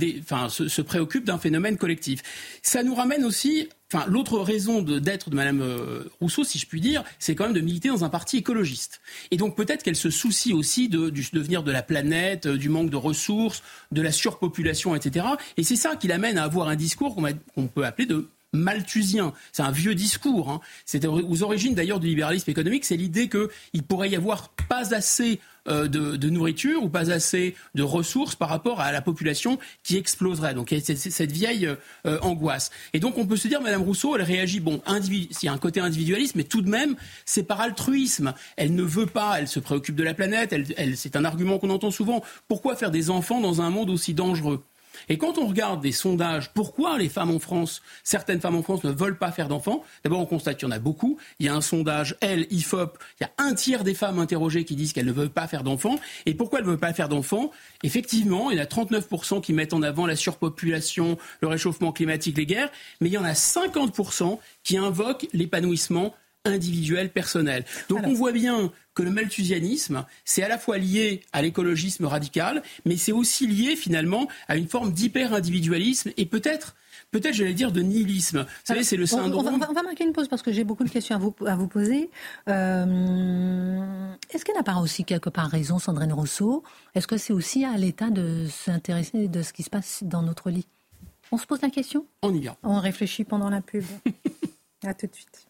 se, préoccupe d'un phénomène collectif. Ça nous ramène aussi, enfin, l'autre raison d'être de, Madame euh, Rousseau, si je puis dire, c'est quand même de militer dans un parti écologiste. Et donc peut-être qu'elle se soucie aussi du devenir de la planète, du manque de ressources, de la surpopulation, etc. Et c'est ça qui l'amène à avoir un discours qu'on peut appeler de malthusien. C'est un vieux discours. Hein. C'est aux origines d'ailleurs du libéralisme économique. C'est l'idée qu'il pourrait y avoir pas assez euh, de, nourriture ou pas assez de ressources par rapport à la population qui exploserait. Donc il y a cette vieille euh, angoisse. Et donc on peut se dire, Madame Rousseau, elle réagit, bon, il y a un côté individualiste, mais tout de même, c'est par altruisme. Elle ne veut pas, elle se préoccupe de la planète, c'est un argument qu'on entend souvent. Pourquoi faire des enfants dans un monde aussi dangereux? Et quand on regarde des sondages, pourquoi les femmes en France, certaines femmes en France ne veulent pas faire d'enfants D'abord, on constate qu'il y en a beaucoup. Il y a un sondage, elle, IFOP, il y a un tiers des femmes interrogées qui disent qu'elles ne veulent pas faire d'enfants. Et pourquoi elles ne veulent pas faire d'enfants? Effectivement, il y en a 39% qui mettent en avant la surpopulation, le réchauffement climatique, les guerres, mais il y en a 50% qui invoquent l'épanouissement individuel, personnel. Donc on voit bien que le malthusianisme, c'est à la fois lié à l'écologisme radical, mais c'est aussi lié finalement à une forme d'hyper-individualisme et peut-être peut-être, j'allais dire, de nihilisme. Vous savez, c'est le syndrome. On va, marquer une pause parce que j'ai beaucoup de questions à vous, à vous poser. Euh, est-ce qu'elle n'a pas aussi quelque part raison, Sandrine Rousseau? Est-ce que c'est aussi à l'État de s'intéresser de ce qui se passe dans notre lit? On se pose la question? On y va. On réfléchit pendant la pub. à tout de suite.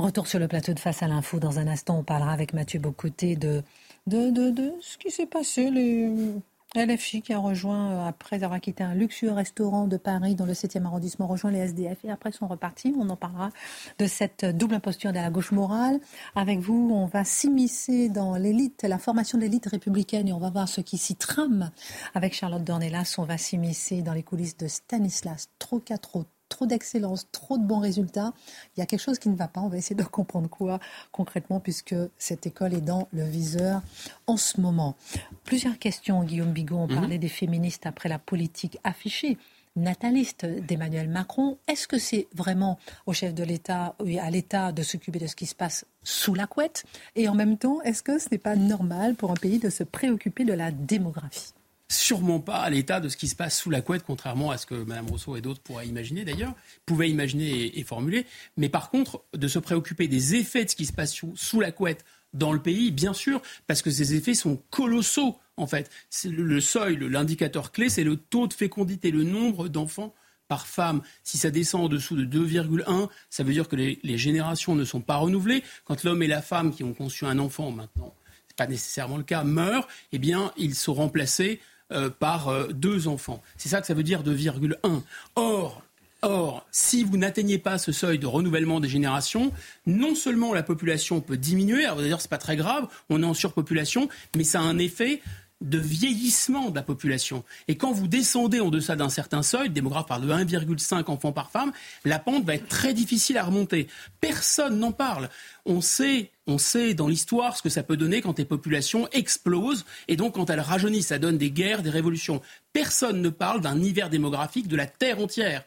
Retour sur le plateau de Face à l'info. Dans un instant, on parlera avec Mathieu Bocoté de, ce qui s'est passé. Les LFI qui a rejoint, euh, après avoir quitté un luxueux restaurant de Paris dans le 7e arrondissement, rejoint les SDF et après sont repartis. On en parlera de cette double imposture de la gauche morale. Avec vous, on va s'immiscer dans l'élite, la formation de l'élite républicaine et on va voir ce qui s'y trame. Avec Charlotte Dornelas, on va s'immiscer dans les coulisses de Stanislas Trocatro trop d'excellence, trop de bons résultats. Il y a quelque chose qui ne va pas. On va essayer de comprendre quoi concrètement, puisque cette école est dans le viseur en ce moment. Plusieurs questions, Guillaume Bigot. On mhm. parlait des féministes après la politique affichée nataliste d'Emmanuel Macron. Est-ce que c'est vraiment au chef de l'État, à l'État de s'occuper de ce qui se passe sous la couette? Et en même temps, est-ce que ce n'est pas normal pour un pays de se préoccuper de la démographie? Sûrement pas à l'état de ce qui se passe sous la couette, contrairement à ce que Mme Rousseau et d'autres pourraient imaginer d'ailleurs, pouvaient imaginer et, formuler. Mais par contre, de se préoccuper des effets de ce qui se passe sous, la couette dans le pays, bien sûr, parce que ces effets sont colossaux en fait. Le, le seuil, l'indicateur clé, c'est le taux de fécondité, le nombre d'enfants par femme. Si ça descend en dessous de 2,1, ça veut dire que les, les, générations ne sont pas renouvelées. Quand l'homme et la femme qui ont conçu un enfant maintenant, ce n'est pas nécessairement le cas, meurent, eh bien, ils sont remplacés par euh, deux enfants. C'est ça que ça veut dire 2,1. Or, Or, si vous n'atteignez pas ce seuil de renouvellement des générations, non seulement la population peut diminuer, d'ailleurs c'est pas très grave, on est en surpopulation, mais ça a un effet de vieillissement de la population. Et quand vous descendez en deçà d'un certain seuil, le démographe parle de 1,5 enfants par femme, la pente va être très difficile à remonter. Personne n'en parle. On sait on sait dans l'histoire ce que ça peut donner quand les populations explosent et donc quand elles rajeunissent, ça donne des guerres, des révolutions. Personne ne parle d'un hiver démographique de la Terre entière.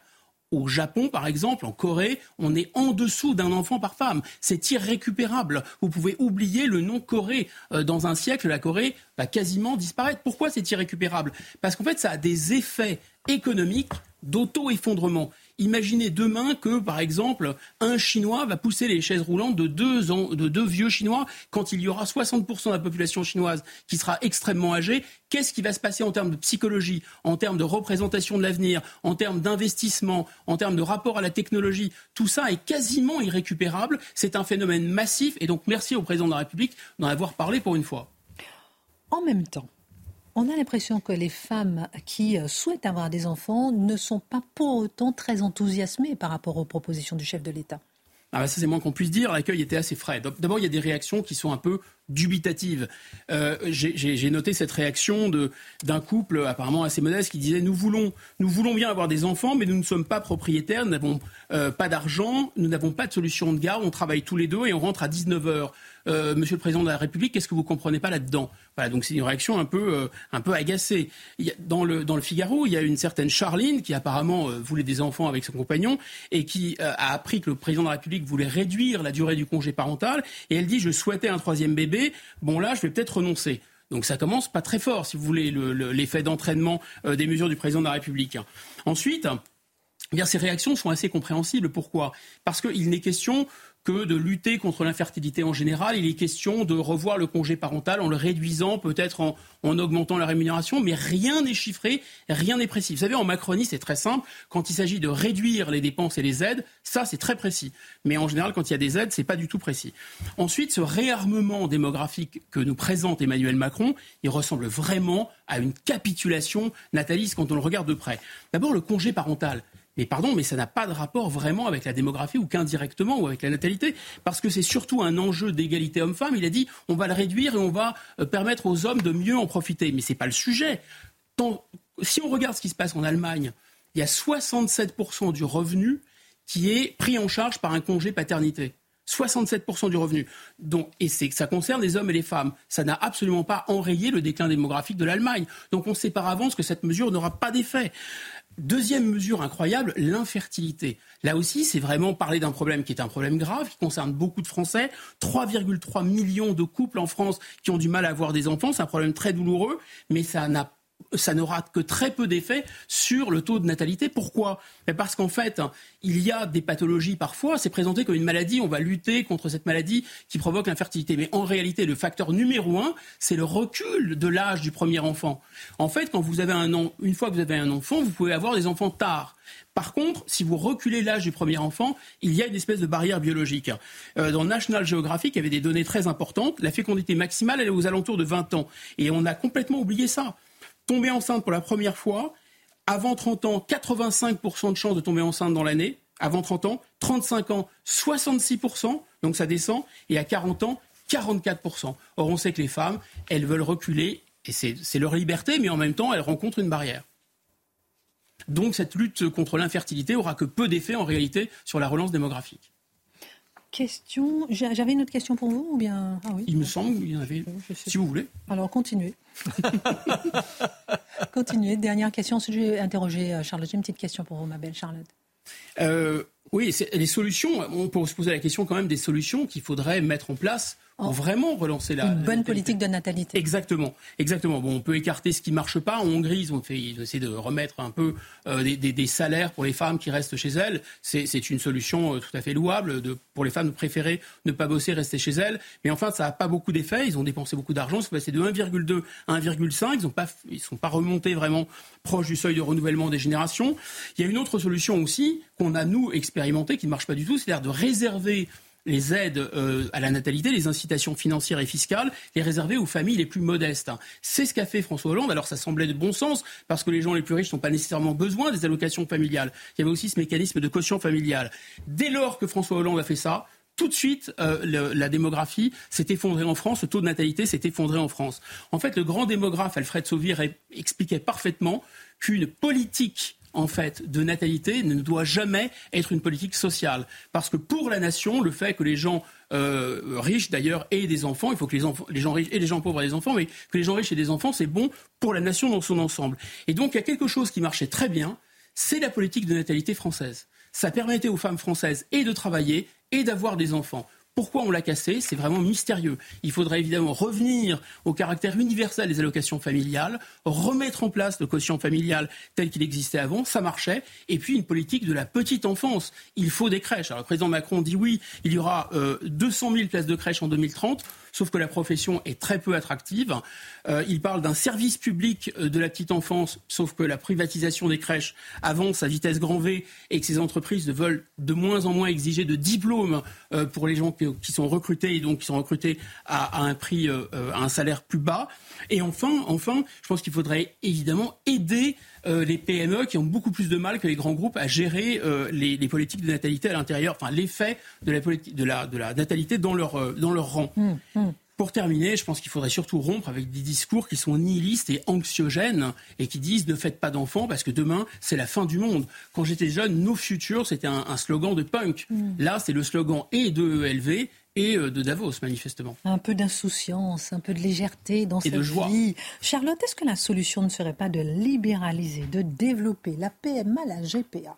Au Japon, par exemple, en Corée, on est en dessous d'un enfant par femme. C'est irrécupérable. Vous pouvez oublier le nom Corée. Euh, dans un siècle, la Corée va quasiment disparaître. Pourquoi c'est irrécupérable? Parce qu'en fait, ça a des effets économiques d'auto-effondrement. Imaginez demain que, par exemple, un Chinois va pousser les chaises roulantes de deux, de deux vieux Chinois quand il y aura 60% de la population chinoise qui sera extrêmement âgée. Qu'est-ce qui va se passer en termes de psychologie, en termes de représentation de l'avenir, en termes d'investissement, en termes de rapport à la technologie? Tout ça est quasiment irrécupérable. C'est un phénomène massif et donc merci au président de la République d'en avoir parlé pour une fois. En même temps, on a l'impression que les femmes qui euh, souhaitent avoir des enfants ne sont pas pour autant très enthousiasmées par rapport aux propositions du chef de l'État. Ah bah ça c'est moins qu'on puisse dire, l'accueil était assez frais. D'abord il y a des réactions qui sont un peu dubitative. Euh, j'ai noté cette réaction d'un couple apparemment assez modeste qui disait nous voulons, nous voulons bien avoir des enfants, mais nous ne sommes pas propriétaires, nous n'avons euh, pas d'argent, nous n'avons pas de solution de garde, on travaille tous les deux et on rentre à 19 heures. Euh, Monsieur le Président de la République, qu'est-ce que vous comprenez pas là-dedans? Voilà, donc c'est une réaction un peu, euh, un peu agacée. Dans, le, dans le Figaro, il y a une certaine Charline qui apparemment euh, voulait des enfants avec son compagnon et qui a appris que le Président de la République voulait réduire la durée du congé parental et elle dit je souhaitais un troisième bébé. Bon là, je vais peut-être renoncer. Donc ça commence pas très fort, si vous voulez, l'effet d'entraînement des mesures du président de la République. Ensuite, eh bien, ces réactions sont assez compréhensibles. Pourquoi? Parce qu'il n'est question que de lutter contre l'infertilité en général. Il est question de revoir le congé parental en le réduisant, peut-être en, augmentant la rémunération, mais rien n'est chiffré, rien n'est précis. Vous savez, en Macronie, c'est très simple. Quand il s'agit de réduire les dépenses et les aides, ça, c'est très précis. Mais en général, quand il y a des aides, c'est pas du tout précis. Ensuite, ce réarmement démographique que nous présente Emmanuel Macron, il ressemble vraiment à une capitulation nataliste quand on le regarde de près. D'abord, le congé parental. Mais pardon, mais ça n'a pas de rapport vraiment avec la démographie ou qu'indirectement ou avec la natalité, parce que c'est surtout un enjeu d'égalité homme-femme. Il a dit on va le réduire et on va euh, permettre aux hommes de mieux en profiter. Mais ce n'est pas le sujet. si on regarde ce qui se passe en Allemagne, il y a 67% du revenu qui est pris en charge par un congé paternité. 67% du revenu. Donc, et c'est ça concerne les hommes et les femmes. Ça n'a absolument pas enrayé le déclin démographique de l'Allemagne. Donc on sait par avance que cette mesure n'aura pas d'effet. Deuxième mesure incroyable, l'infertilité. Là aussi, c'est vraiment parler d'un problème qui est un problème grave, qui concerne beaucoup de Français. 3,3 millions de couples en France qui ont du mal à avoir des enfants. C'est un problème très douloureux, mais ça n'a ça n'aura que très peu d'effet sur le taux de natalité. Pourquoi? Parce qu'en fait, il y a des pathologies parfois, c'est présenté comme une maladie, on va lutter contre cette maladie qui provoque l'infertilité. Mais en réalité, le facteur numéro un, c'est le recul de l'âge du premier enfant. En fait, quand vous avez un une fois que vous avez un enfant, vous pouvez avoir des enfants tard. Par contre, si vous reculez l'âge du premier enfant, il y a une espèce de barrière biologique. Euh, dans National Geographic, il y avait des données très importantes. La fécondité maximale, elle est aux alentours de 20 ans. Et on a complètement oublié ça tomber enceinte pour la première fois, avant 30 ans, 85% de chances de tomber enceinte dans l'année. Avant 30 ans, 35 ans, 66%, donc ça descend. Et à 40 ans, 44%. Or, on sait que les femmes, elles veulent reculer, et c'est leur liberté, mais en même temps, elles rencontrent une barrière. Donc, cette lutte contre l'infertilité aura que peu d'effet en réalité sur la relance démographique question. J'avais une autre question pour vous ou bien? Ah oui. Il me semble qu'il y en avait. Si vous voulez. Alors continuez. continuez. Dernière question. Je vais interroger euh, Charlotte. J'ai une petite question pour vous, ma belle Charlotte. Euh, oui, les solutions. On peut se poser la question quand même des solutions qu'il faudrait mettre en place pour vraiment relancer la. Une bonne politique de natalité. Exactement, exactement. Bon, on peut écarter ce qui marche pas. En Hongrie, ils ont fait, ils essaient de remettre un peu euh, des, des, des, salaires pour les femmes qui restent chez elles. C'est une solution euh, tout à fait louable de, pour les femmes de préférer ne pas bosser, rester chez elles. Mais enfin, ça n'a pas beaucoup d'effet. Ils ont dépensé beaucoup d'argent. C'est passé de 1,2 à 1,5. Ils ne sont pas remontés vraiment proche du seuil de renouvellement des générations. Il y a une autre solution aussi qu'on a nous expérimenté qui ne marche pas du tout, c'est-à-dire de réserver les aides euh, à la natalité, les incitations financières et fiscales, les réserver aux familles les plus modestes. C'est ce qu'a fait François Hollande. Alors ça semblait de bon sens parce que les gens les plus riches n'ont pas nécessairement besoin des allocations familiales. Il y avait aussi ce mécanisme de caution familiale. Dès lors que François Hollande a fait ça, tout de suite, euh, la démographie s'est effondrée en France, le taux de natalité s'est effondré en France. En fait, le grand démographe Alfred Sauvir expliquait parfaitement qu'une politique en fait, de natalité ne doit jamais être une politique sociale. Parce que pour la nation, le fait que les gens euh, riches, d'ailleurs, aient des enfants, il faut que les, les, gens riches et les gens pauvres aient des enfants, mais que les gens riches aient des enfants, c'est bon pour la nation dans son ensemble. Et donc, il y a quelque chose qui marchait très bien, c'est la politique de natalité française. Ça permettait aux femmes françaises et de travailler et d'avoir des enfants. Pourquoi on l'a cassé? C'est vraiment mystérieux. Il faudrait évidemment revenir au caractère universel des allocations familiales, remettre en place le quotient familial tel qu'il existait avant, ça marchait, et puis une politique de la petite enfance. Il faut des crèches. Alors le président Macron dit oui, il y aura 200 euh, 000 places de crèches en 2030 sauf que la profession est très peu attractive. Euh, il parle d'un service public euh, de la petite enfance, sauf que la privatisation des crèches avance à vitesse grand V et que ces entreprises veulent de moins en moins exiger de diplômes euh, pour les gens qui, sont recrutés et donc qui sont recrutés à, un prix, à un salaire plus bas. Et enfin, enfin, je pense qu'il faudrait évidemment aider les PME qui ont beaucoup plus de mal que les grands groupes à gérer les, politiques de natalité à l'intérieur, enfin l'effet de la, de, la, de la natalité dans leur, dans leur rang. Mmh, mmh. Pour terminer, je pense qu'il faudrait surtout rompre avec des discours qui sont nihilistes et anxiogènes et qui disent ne faites pas d'enfants parce que demain c'est la fin du monde. Quand j'étais jeune, nos futurs c'était un, slogan de punk. Mm. Là, c'est le slogan et de ELV et euh, de Davos, manifestement. Un peu d'insouciance, un peu de légèreté dans et cette de joie. vie. Charlotte, est-ce que la solution ne serait pas de libéraliser, de développer la PMA, la GPA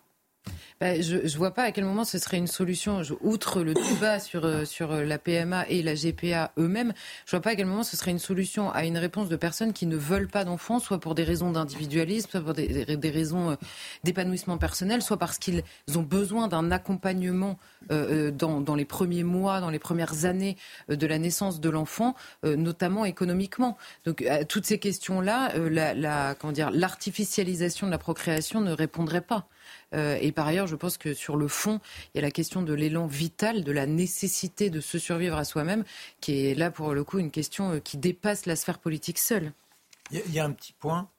bah, je ne vois pas à quel moment ce serait une solution. outre le débat sur, euh, sur euh, la PMA et la GPA eux-mêmes, je vois pas à quel moment ce serait une solution à une réponse de personnes qui ne veulent pas d'enfants, soit pour des raisons d'individualisme, soit pour des, raisons euh, d'épanouissement personnel, soit parce qu'ils ont besoin d'un accompagnement dans, les premiers mois, dans les premières années de la naissance de l'enfant, notamment économiquement. Donc à toutes ces questions-là, la, l'artificialisation de la procréation ne répondrait pas. Euh, et par ailleurs, je pense que sur le fond, il y a la question de l'élan vital, de la nécessité de se survivre à soi-même, qui est là pour le coup une question euh, qui dépasse la sphère politique seule. Il y a un petit point,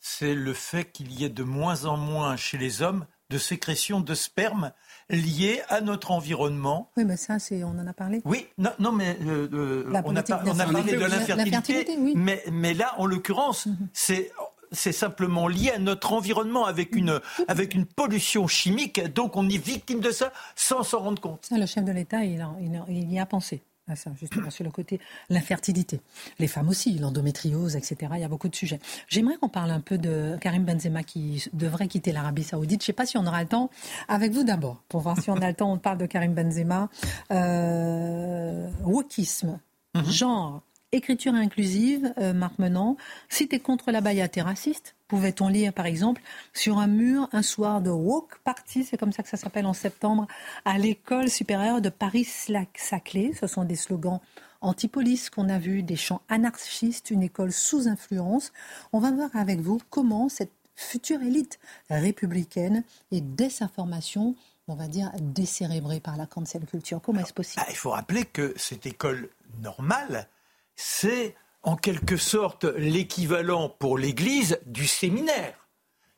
c'est le fait qu'il y ait de moins en moins chez les hommes de sécrétion de sperme liée à notre environnement. Oui, mais ça, c'est, on en a parlé. Oui, non, non mais euh, on, a, parlé de l'infertilité, mais, mais là, en l'occurrence, mhm. c'est c'est simplement lié à notre environnement avec une, avec une pollution chimique. Donc on est victime de ça sans s'en rendre compte. le chef de l'État, il, il, y a pensé. À ça, justement, sur le côté l'infertilité. Les femmes aussi, l'endométriose, etc. Il y a beaucoup de sujets. J'aimerais qu'on parle un peu de Karim Benzema qui devrait quitter l'Arabie Saoudite. Je ne sais pas si on aura le temps. Avec vous d'abord, pour voir si on a le temps. On parle de Karim Benzema. Euh, wokisme, mhm. genre, Écriture inclusive, euh, Marc Menant, si tu es contre la baïa, t'es raciste Pouvait-on lire, par exemple, sur un mur un soir de Woke Party, c'est comme ça que ça s'appelle en septembre, à l'école supérieure de Paris-Saclay. Ce sont des slogans anti-police qu'on a vus, des chants anarchistes, une école sous influence. On va voir avec vous comment cette future élite républicaine et désinformation on va dire, décérébrée par la cancel culture. Comment est-ce possible? Bah, Il faut rappeler que cette école normale c'est en quelque sorte l'équivalent pour l'Église du séminaire.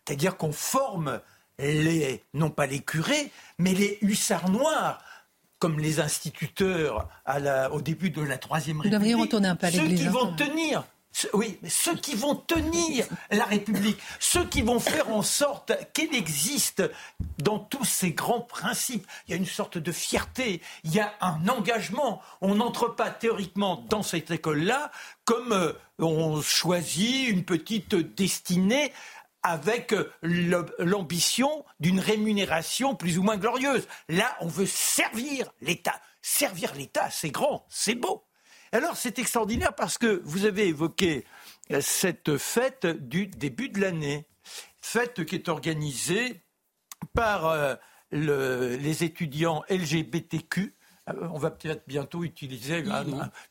C'est-à-dire qu'on forme les, non pas les curés, mais les hussards noirs, comme les instituteurs au début de la Troisième République. retourner un peu à Ceux qui vont tenir oui, mais ceux qui vont tenir la République, ceux qui vont faire en sorte qu'elle existe dans tous ces grands principes. Il y a une sorte de fierté, il y a un engagement. On n'entre pas théoriquement dans cette école-là comme euh, on choisit une petite destinée avec euh, l'ambition d'une rémunération plus ou moins glorieuse. Là, on veut servir l'État. Servir l'État, c'est grand, c'est beau. Alors c'est extraordinaire parce que vous avez évoqué euh, cette fête du début de l'année, fête qui est organisée par euh, les étudiants LGBTQ. Euh, on va peut-être bientôt utiliser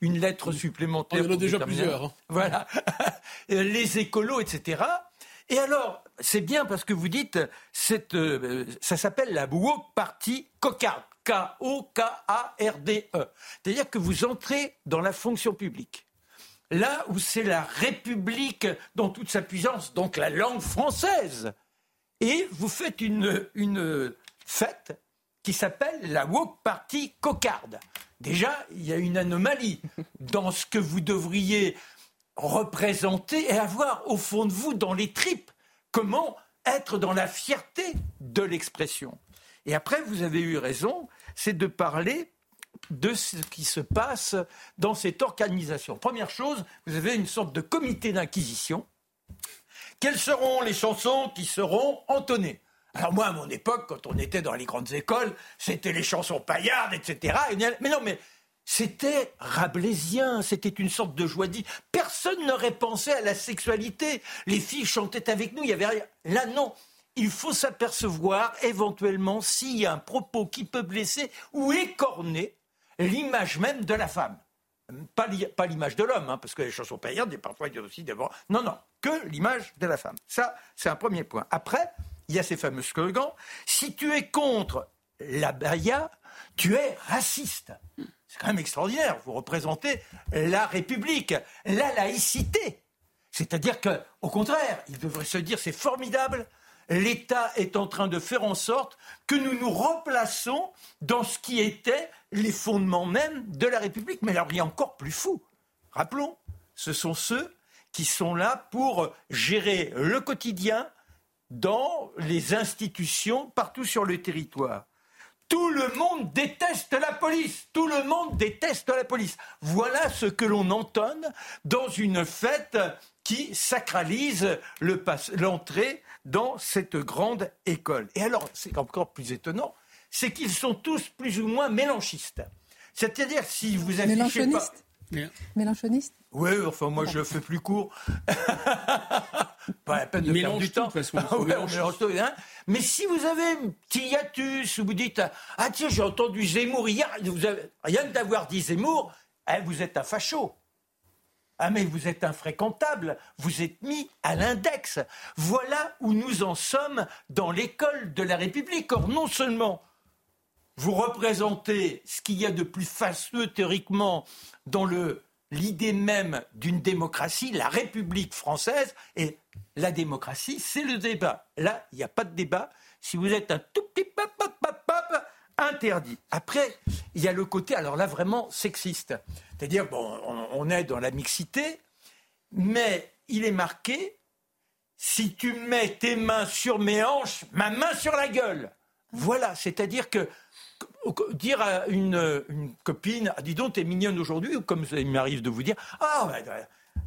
une lettre supplémentaire. On en a déjà plusieurs. Hein. Voilà. les écolos, etc. Et alors, c'est bien parce que vous dites, cette, ça s'appelle la Woke Party Cocarde. K-O-K-A-R-D-E. C'est-à-dire que vous entrez dans la fonction publique. Là où c'est la République dans toute sa puissance, donc la langue française. Et vous faites une, une fête qui s'appelle la Woke Party Cocarde. Déjà, il y a une anomalie dans ce que vous devriez représenter et avoir au fond de vous dans les tripes. Comment être dans la fierté de l'expression. Et après, vous avez eu raison, c'est de parler de ce qui se passe dans cette organisation. Première chose, vous avez une sorte de comité d'inquisition. Quelles seront les chansons qui seront entonnées? Alors moi, à mon époque, quand on était dans les grandes écoles, c'était les chansons paillardes, etc. Mais non, mais c'était rabelaisien, c'était une sorte de joie dit. Personne n'aurait pensé à la sexualité. Les filles chantaient avec nous, il y avait rien. Là, non il faut s'apercevoir éventuellement s'il y a un propos qui peut blesser ou écorner l'image même de la femme. Pas l'image de l'homme, hein, parce que les chansons paillardes, et parfois il y a aussi des... Non, non, que l'image de la femme. Ça, c'est un premier point. Après, il y a ces fameux slogans. Si tu es contre la baya, tu es raciste. C'est quand même extraordinaire. Vous représentez la République, la laïcité. C'est-à-dire que, au contraire, il devrait se dire c'est formidable l'État est en train de faire en sorte que nous nous replaçons dans ce qui était les fondements même de la République. Mais alors, il y a encore plus fou. Rappelons, ce sont ceux qui sont là pour gérer le quotidien dans les institutions partout sur le territoire. Tout le monde déteste la police. Tout le monde déteste la police. Voilà ce que l'on entonne dans une fête qui sacralise l'entrée dans cette grande école. Et alors, c'est encore plus étonnant, c'est qu'ils sont tous plus ou moins mélanchistes. C'est-à-dire, si vous affichez pas... Mélanchoniste Oui, enfin, moi, je fais plus court. pas la peine de perdre du temps. Façon, ah hein. Mais si vous avez un petit hiatus, où vous dites Ah, tiens, j'ai entendu Zemmour hier, vous avez, rien d'avoir dit Zemmour, hein, vous êtes un facho. Ah mais vous êtes infréquentable, vous êtes mis à l'index. Voilà où nous en sommes dans l'école de la République. Or non seulement vous représentez ce qu'il y a de plus faceux théoriquement dans l'idée même d'une démocratie, la République française, et la démocratie, c'est le débat. Là, il n'y a pas de débat. Si vous êtes un tout petit pop, pop, pop, pop, interdit. Après, il y a le côté, alors là, vraiment sexiste. C'est-à-dire, bon, on, est dans la mixité, mais il est marqué si tu mets tes mains sur mes hanches, ma main sur la gueule. Voilà, c'est-à-dire que dire à une, copine, ah, dis donc, t'es mignonne aujourd'hui, ou comme il m'arrive de vous dire, ah,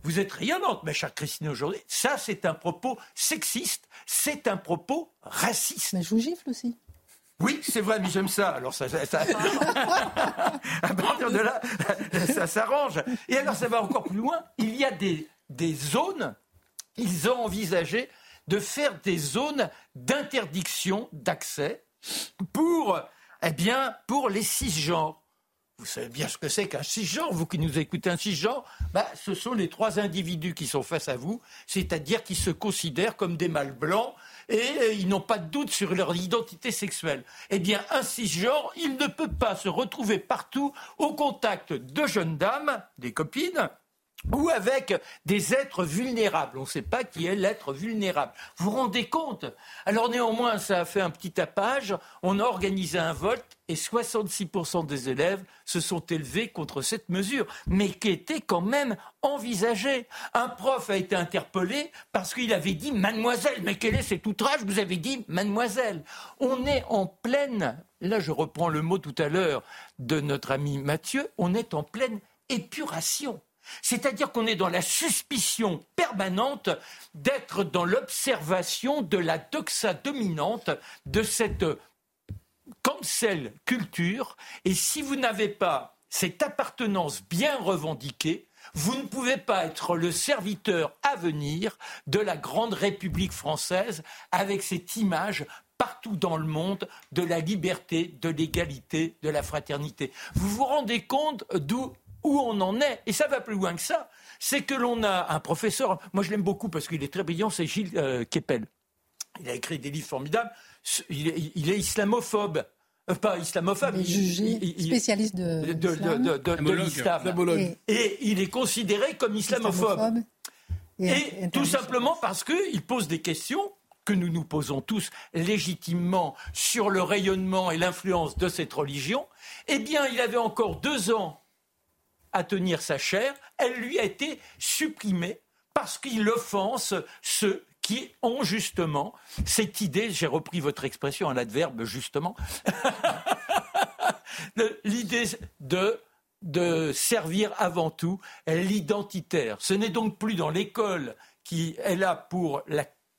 vous êtes rayonnante, ma chère Christine, aujourd'hui, ça, c'est un propos sexiste, c'est un propos raciste. Mais je vous gifle aussi. Oui, c'est vrai, mais j'aime ça. Alors ça, à partir de là, ça s'arrange. Et alors ça va encore plus loin. Il y a des, des zones. Ils ont envisagé de faire des zones d'interdiction d'accès pour eh bien, pour les cisgenres, vous savez bien ce que c'est qu'un cisgenre, vous qui nous écoutez un cisgenre, bah, ce sont les trois individus qui sont face à vous, c'est-à-dire qui se considèrent comme des mâles blancs et euh, ils n'ont pas de doute sur leur identité sexuelle. Eh bien, un cisgenre, il ne peut pas se retrouver partout au contact de jeunes dames, des copines, ou avec des êtres vulnérables. On ne sait pas qui est l'être vulnérable. Vous vous rendez compte? Alors néanmoins, ça a fait un petit tapage, on a organisé un vote et 66% des élèves se sont élevés contre cette mesure, mais qui était quand même envisagée. Un prof a été interpellé parce qu'il avait dit mademoiselle, mais quel est cet outrage? Vous avez dit mademoiselle. On est en pleine, là je reprends le mot tout à l'heure de notre ami Mathieu, on est en pleine épuration. C'est-à-dire qu'on est dans la suspicion permanente d'être dans l'observation de la doxa dominante de cette cancel culture. Et si vous n'avez pas cette appartenance bien revendiquée, vous ne pouvez pas être le serviteur à venir de la grande République française avec cette image partout dans le monde de la liberté, de l'égalité, de la fraternité. Vous vous rendez compte d'où où on en est, et ça va plus loin que ça, c'est que l'on a un professeur, moi je l'aime beaucoup parce qu'il est très brillant, c'est Gilles euh, Kepel. Il a écrit des livres formidables, il est, islamophobe. Euh, pas islamophobe, il, jugé spécialiste de, de, l'islam. Et, il est considéré comme islamophobe. Et, tout simplement parce qu'il pose des questions que nous nous posons tous légitimement sur le rayonnement et l'influence de cette religion. Eh bien, il avait encore deux ans à tenir sa chair, elle lui a été supprimée parce qu'il offense ceux qui ont justement cette idée, j'ai repris votre expression en adverbe justement, l'idée de, de servir avant tout l'identitaire. Ce n'est donc plus dans l'école qui est là pour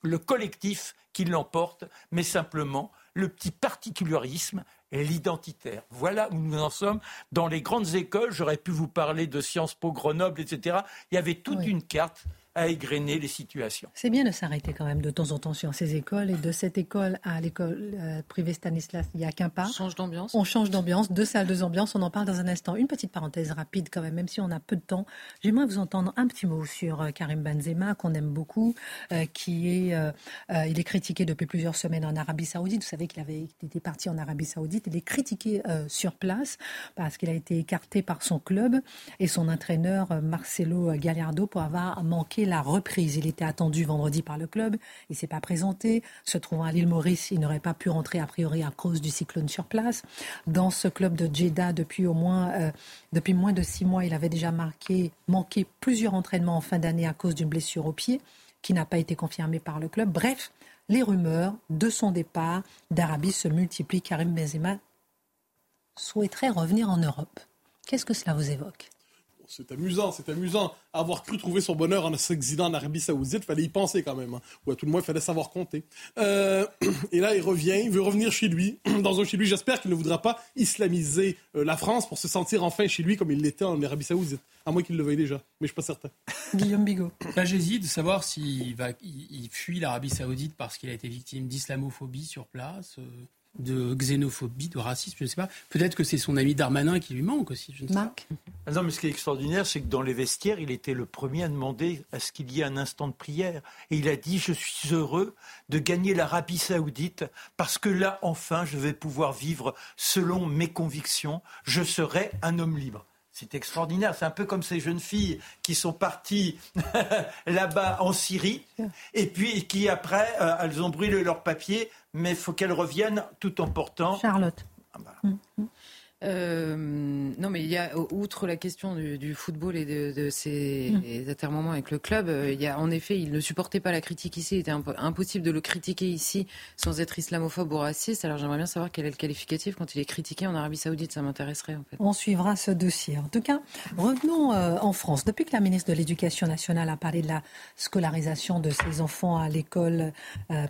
le collectif qui l'emporte, mais simplement le petit particularisme l'identitaire. Voilà où nous en sommes. Dans les grandes écoles, j'aurais pu vous parler de Sciences Po Grenoble, etc. Il y avait toute une carte à égrener les situations. C'est bien de s'arrêter quand même de temps en temps sur ces écoles et de cette école à l'école euh, privée Stanislas, il n'y a qu'un pas. On change d'ambiance. On change d'ambiance, deux salles, deux ambiances, on en parle dans un instant. Une petite parenthèse rapide quand même, même si on a peu de temps. J'aimerais vous entendre un petit mot sur euh, Karim Benzema, qu'on aime beaucoup, euh, qui est, il est critiqué depuis plusieurs semaines en Arabie Saoudite. Vous savez qu'il avait été parti en Arabie Saoudite. Il est critiqué sur place parce qu'il a été écarté par son club et son entraîneur Marcelo Gallardo pour avoir manqué la reprise. Il était attendu vendredi par le club. Il s'est pas présenté. Se trouvant à l'île Maurice, il n'aurait pas pu rentrer a priori à cause du cyclone sur place. Dans ce club de Jeddah, depuis au moins, euh, depuis moins de six mois, il avait déjà manqué plusieurs entraînements en fin d'année à cause d'une blessure au pied qui n'a pas été confirmée par le club. Bref, les rumeurs de son départ d'Arabie se multiplient. Karim Benzema souhaiterait revenir en Europe. Qu'est-ce que cela vous évoque? C'est amusant, c'est amusant. Avoir cru trouver son bonheur en s'exilant en Arabie Saoudite, fallait y penser quand même. Hein. Ou à tout le moins, il fallait savoir compter. Euh, et là, il revient, il veut revenir chez lui, dans un chez lui. J'espère qu'il ne voudra pas islamiser euh, la France pour se sentir enfin chez lui comme il l'était en Arabie Saoudite. À moins qu'il le veuille déjà, mais je suis pas certain. Guillaume Bigot. Là, j'hésite de savoir s'il va, il, fuit l'Arabie Saoudite parce qu'il a été victime d'islamophobie sur place. Euh, de xénophobie, de racisme, je ne sais pas. Peut-être que c'est son ami Darmanin qui lui manque aussi, je ne sais Marc ah Non, mais ce qui est extraordinaire, c'est que dans les vestiaires, il était le premier à demander à ce qu'il y ait un instant de prière. Et il a dit, je suis heureux de gagner l'Arabie saoudite parce que là, enfin, je vais pouvoir vivre selon mes convictions. Je serai un homme libre. C'est extraordinaire. C'est un peu comme ces jeunes filles qui sont parties là-bas en Syrie et puis qui après, euh, elles ont brûlé leurs papiers, mais il faut qu'elles reviennent tout en portant. Charlotte. Ah, mm, mm. Euh, non, mais il y a, outre la question du, football et de, de ses mmh. atermoiements avec le club, euh, il y a en effet, il ne supportait pas la critique ici. Il était impossible de le critiquer ici sans être islamophobe ou raciste. Alors j'aimerais bien savoir quel est le qualificatif quand il est critiqué en Arabie Saoudite. Ça m'intéresserait en fait. On suivra ce dossier. En tout cas, revenons euh, en France. Depuis que la ministre de l'Éducation nationale a parlé de la scolarisation de ses enfants à l'école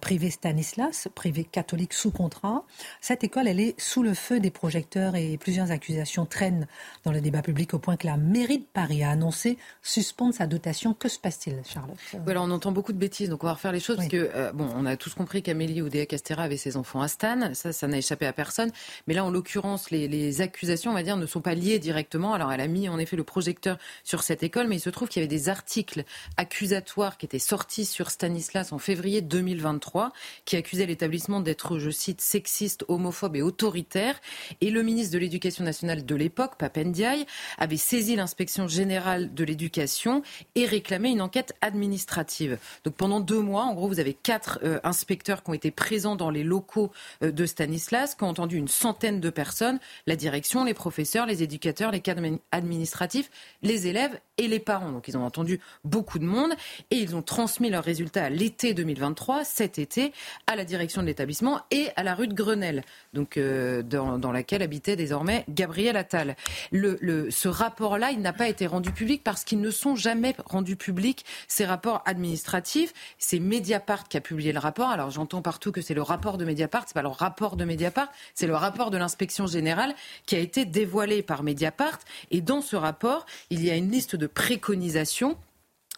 privée Stanislas, privée catholique sous contrat, cette école, elle est sous le feu des projecteurs et plusieurs accusations traînent dans le débat public au point que la mairie de Paris a annoncé suspendre sa dotation. Que se passe-t-il, Charlotte? Voilà, on entend beaucoup de bêtises, donc on va refaire les choses parce que euh, bon, on a tous compris qu'Amélie Oudéa Castera avait ses enfants à Stan, ça, ça n'a échappé à personne. Mais là, en l'occurrence, les, les, accusations, on va dire, ne sont pas liées directement. Alors, elle a mis en effet le projecteur sur cette école, mais il se trouve qu'il y avait des articles accusatoires qui étaient sortis sur Stanislas en février 2023, qui accusaient l'établissement d'être, je cite, sexiste, homophobe et autoritaire. Et le ministre de l'Éducation l'éducation nationale de l'époque, Papendiaï, avait saisi l'inspection générale de l'éducation et réclamé une enquête administrative. Donc pendant deux mois, en gros, vous avez quatre euh, inspecteurs qui ont été présents dans les locaux euh, de Stanislas, qui ont entendu une centaine de personnes, la direction, les professeurs, les éducateurs, les cadres administratifs, les élèves et les parents. Donc ils ont entendu beaucoup de monde et ils ont transmis leurs résultats à l'été 2023, cet été, à la direction de l'établissement et à la rue de Grenelle, donc euh, dans, dans laquelle habitaient désormais Gabriel Attal. Ce rapport-là, il n'a pas été rendu public parce qu'ils ne sont jamais rendus publics, ces rapports administratifs. C'est Mediapart qui a publié le rapport. Alors j'entends partout que c'est le rapport de Mediapart, c'est pas le rapport de Mediapart, c'est le rapport de l'inspection générale qui a été dévoilé par Mediapart. Et dans ce rapport, il y a une liste de préconisations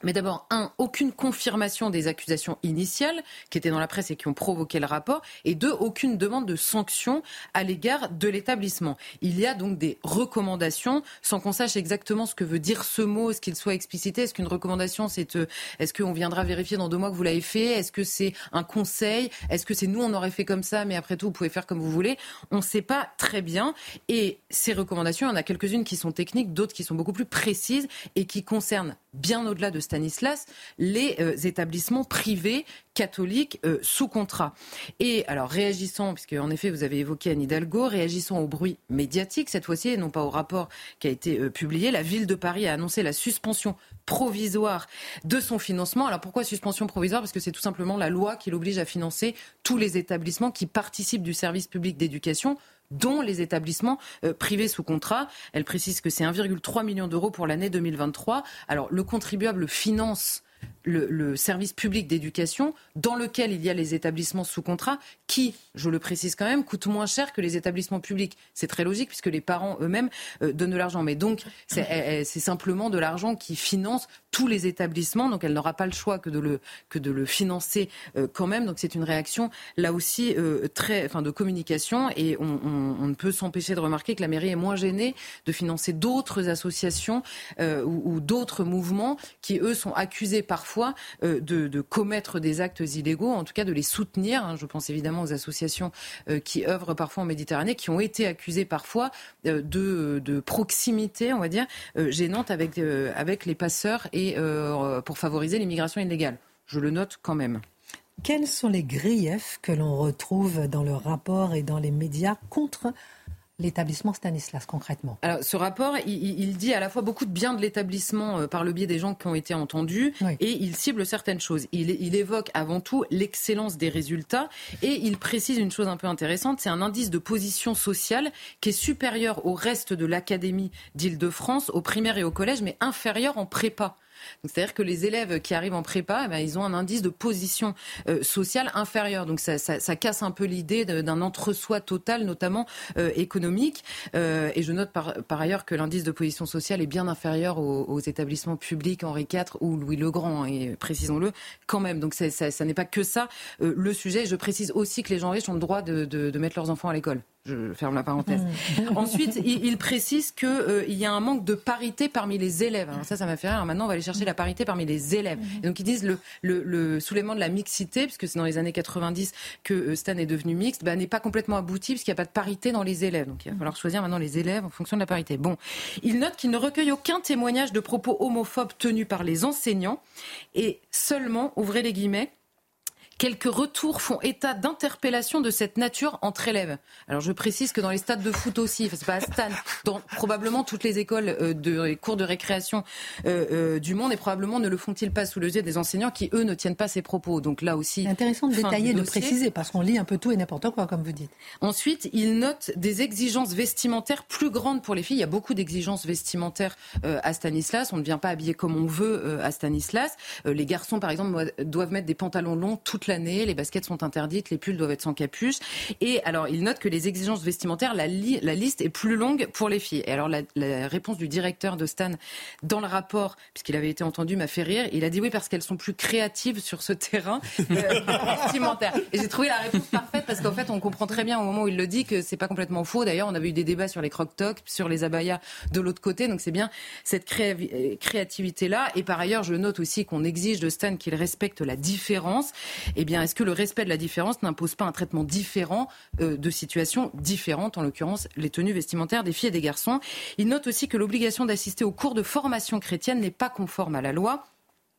mais d'abord, un, aucune confirmation des accusations initiales qui étaient dans la presse et qui ont provoqué le rapport. Et deux, aucune demande de sanction à l'égard de l'établissement. Il y a donc des recommandations sans qu'on sache exactement ce que veut dire ce mot, est-ce qu'il soit explicité. Est-ce qu'une recommandation, c'est euh, est-ce qu'on viendra vérifier dans deux mois que vous l'avez fait Est-ce que c'est un conseil Est-ce que c'est nous, on aurait fait comme ça, mais après tout, vous pouvez faire comme vous voulez On ne sait pas très bien. Et ces recommandations, il y en a quelques-unes qui sont techniques, d'autres qui sont beaucoup plus précises et qui concernent bien au-delà de Stanislas, les euh, établissements privés catholiques euh, sous contrat. Et alors réagissant, puisque en effet vous avez évoqué Anne Hidalgo, réagissant au bruit médiatique cette fois-ci, et non pas au rapport qui a été euh, publié, la ville de Paris a annoncé la suspension provisoire de son financement. Alors pourquoi suspension provisoire? Parce que c'est tout simplement la loi qui l'oblige à financer tous les établissements qui participent du service public d'éducation dont les établissements euh, privés sous contrat. Elle précise que c'est 1,3 million d'euros pour l'année 2023. Alors le contribuable finance le, service public d'éducation dans lequel il y a les établissements sous contrat qui, je le précise quand même, coûtent moins cher que les établissements publics. C'est très logique puisque les parents eux-mêmes euh, donnent de l'argent. Mais donc, c'est simplement de l'argent qui finance tous les établissements. Donc, elle n'aura pas le choix que de le, que de le financer euh, quand même. Donc, c'est une réaction là aussi euh, très, enfin, de communication. Et on, on ne peut s'empêcher de remarquer que la mairie est moins gênée de financer d'autres associations ou, ou d'autres mouvements qui, eux, sont accusés par parfois de, de, commettre des actes illégaux, en tout cas de les soutenir. Hein. Je pense évidemment aux associations qui œuvrent parfois en Méditerranée, qui ont été accusées parfois de, de proximité, on va dire, gênante avec, avec les passeurs et pour favoriser l'immigration illégale. Je le note quand même. Quels sont les griefs que l'on retrouve dans le rapport et dans les médias contre l'établissement Stanislas concrètement Alors, ce rapport, il, dit à la fois beaucoup de bien de l'établissement euh, par le biais des gens qui ont été entendus et il cible certaines choses. Il, il évoque avant tout l'excellence des résultats et il précise une chose un peu intéressante, c'est un indice de position sociale qui est supérieur au reste de l'académie d'Île-de-France, au primaire et au collège, mais inférieur en prépa. C'est-à-dire que les élèves qui arrivent en prépa, eh ben, ils ont un indice de position euh, sociale inférieur. Donc ça, casse un peu l'idée d'un entre-soi total, notamment euh, économique. Euh, et je note par, ailleurs que l'indice de position sociale est bien inférieur aux, établissements publics Henri IV ou Louis le Grand, et précisons-le quand même. Donc ça, n'est pas que ça le sujet. Je précise aussi que les gens riches ont le droit de mettre leurs enfants à l'école. Je ferme la parenthèse. Mmh. Ensuite, il, précise qu'il euh, y a un manque de parité parmi les élèves. Alors ça, ça m'a fait rire. maintenant, on va aller chercher la parité parmi les élèves. Mmh. Et donc, ils disent le, le, le soulèvement de la mixité, puisque c'est dans les années 90 que euh, Stan est devenu mixte, bah, n'est pas complètement abouti, puisqu'il n'y a pas de parité dans les élèves. Donc, il va falloir choisir maintenant les élèves en fonction de la parité. Bon, il note qu'il ne recueille aucun témoignage de propos homophobes tenus par les enseignants et seulement, ouvrez les guillemets, Quelques retours font état d'interpellations de cette nature entre élèves. Alors je précise que dans les stades de foot aussi, enfin, c'est pas à Stan, dans probablement toutes les écoles euh, de les cours de récréation euh, euh, du monde et probablement ne le font-ils pas sous le yeux des enseignants qui eux ne tiennent pas ces propos. Donc là aussi, intéressant de détailler, de, préciser parce qu'on lit un peu tout et n'importe quoi comme vous dites. Ensuite, il note des exigences vestimentaires plus grandes pour les filles. Il y a beaucoup d'exigences vestimentaires à Stanislas. On ne vient pas habiller comme on veut à Stanislas. les garçons, par exemple, doivent mettre des pantalons longs toute les baskets sont interdites, les pulls doivent être sans capuche. Et alors, il note que les exigences vestimentaires, la, liste est plus longue pour les filles. Et alors, la, réponse du directeur de Stan dans le rapport, puisqu'il avait été entendu, m'a fait rire. Il a dit oui parce qu'elles sont plus créatives sur ce terrain euh, vestimentaire. Et j'ai trouvé la réponse parfaite parce qu'en fait, on comprend très bien au moment où il le dit que c'est pas complètement faux. D'ailleurs, on avait eu des débats sur les croc-tocs, sur les abayas de l'autre côté. Donc, c'est bien cette créativité-là. Et par ailleurs, je note aussi qu'on exige de Stan qu'il respecte la différence eh bien, est-ce que le respect de la différence n'impose pas un traitement différent euh, de situations différentes, en l'occurrence les tenues vestimentaires des filles et des garçons? Il note aussi que l'obligation d'assister aux cours de formation chrétienne n'est pas conforme à la loi.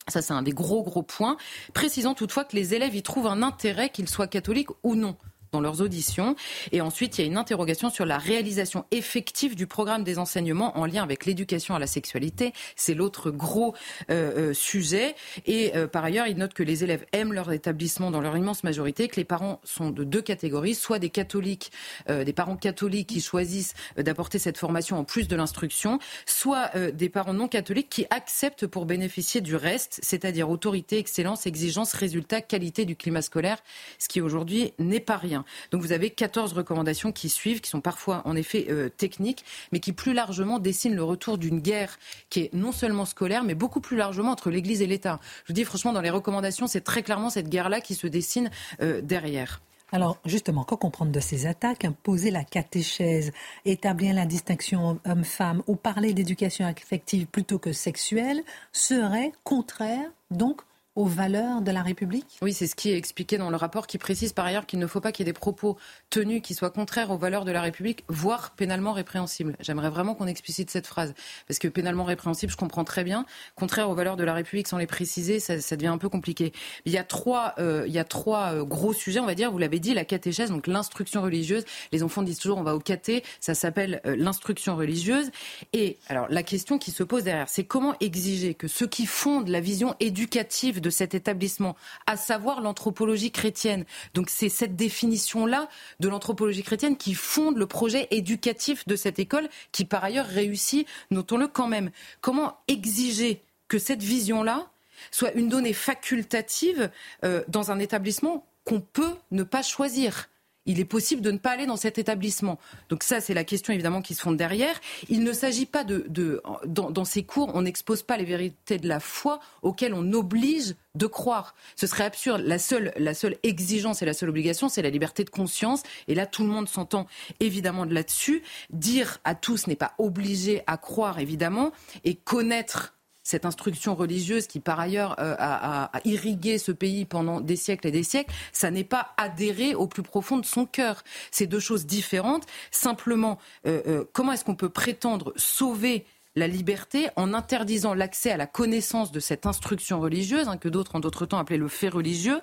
Ça, c'est un des gros, gros points. Précisant toutefois que les élèves y trouvent un intérêt, qu'ils soient catholiques ou non dans leurs auditions. Et ensuite, il y a une interrogation sur la réalisation effective du programme des enseignements en lien avec l'éducation à la sexualité. C'est l'autre gros euh, euh, sujet. Et euh, par ailleurs, il note que les élèves aiment leur établissement dans leur immense majorité, que les parents sont de deux catégories, soit des catholiques, des parents catholiques qui choisissent d'apporter cette formation en plus de l'instruction, soit des parents non catholiques qui acceptent pour bénéficier du reste, c'est-à-dire autorité, excellence, exigence, résultat, qualité du climat scolaire, ce qui aujourd'hui n'est pas rien. Donc vous avez 14 recommandations qui suivent, qui sont parfois en effet euh, techniques, mais qui plus largement dessinent le retour d'une guerre qui est non seulement scolaire, mais beaucoup plus largement entre l'Église et l'État. Je vous dis franchement, dans les recommandations, c'est très clairement cette guerre-là qui se dessine euh, derrière. Alors, justement, quoi comprendre de ces attaques? Imposer la catéchèse, établir la distinction homme-femme ou parler d'éducation affective plutôt que sexuelle serait contraire, donc, aux valeurs de la République? Oui, c'est ce qui est expliqué dans le rapport qui précise par ailleurs qu'il ne faut pas qu'il y ait des propos tenus qui soient contraires aux valeurs de la République, voire pénalement répréhensibles. J'aimerais vraiment qu'on explicite cette phrase. Parce que pénalement répréhensible, je comprends très bien. Contraire aux valeurs de la République, sans les préciser, ça, devient un peu compliqué. Il y a trois, euh, il y a trois euh, gros sujets, on va dire. Vous l'avez dit, la catéchèse, donc l'instruction religieuse. Les enfants disent toujours on va au caté, ça s'appelle euh, l'instruction religieuse. Et alors, la question qui se pose derrière, c'est comment exiger que ceux qui fondent la vision éducative de cet établissement, à savoir l'anthropologie chrétienne. Donc c'est cette définition-là de l'anthropologie chrétienne qui fonde le projet éducatif de cette école, qui par ailleurs réussit, notons-le quand même. Comment exiger que cette vision-là soit une donnée facultative euh, dans un établissement qu'on peut ne pas choisir? Il est possible de ne pas aller dans cet établissement. Donc ça, c'est la question évidemment qui se fonde derrière. Il ne s'agit pas de, dans, ces cours, on n'expose pas les vérités de la foi auxquelles on oblige de croire. Ce serait absurde. La seule, la seule exigence et la seule obligation, c'est la liberté de conscience. Et là, tout le monde s'entend évidemment de là-dessus. Dire à tous n'est pas obligé à croire, évidemment, et connaître cette instruction religieuse qui, par ailleurs, euh, a, irrigué ce pays pendant des siècles et des siècles, ça n'est pas adhéré au plus profond de son cœur. C'est deux choses différentes. Simplement, euh, euh, comment est-ce qu'on peut prétendre sauver la liberté en interdisant l'accès à la connaissance de cette instruction religieuse, hein, que d'autres en d'autres temps appelaient le fait religieux,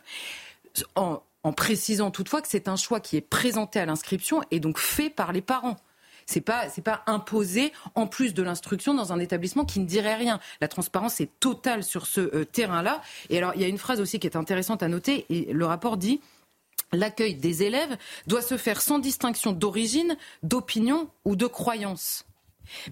en précisant toutefois que c'est un choix qui est présenté à l'inscription et donc fait par les parents? C'est pas c'est pas imposé en plus de l'instruction dans un établissement qui ne dirait rien. La transparence est totale sur ce euh, terrain-là. Et alors il y a une phrase aussi qui est intéressante à noter. Et le rapport dit l'accueil des élèves doit se faire sans distinction d'origine, d'opinion ou de croyance.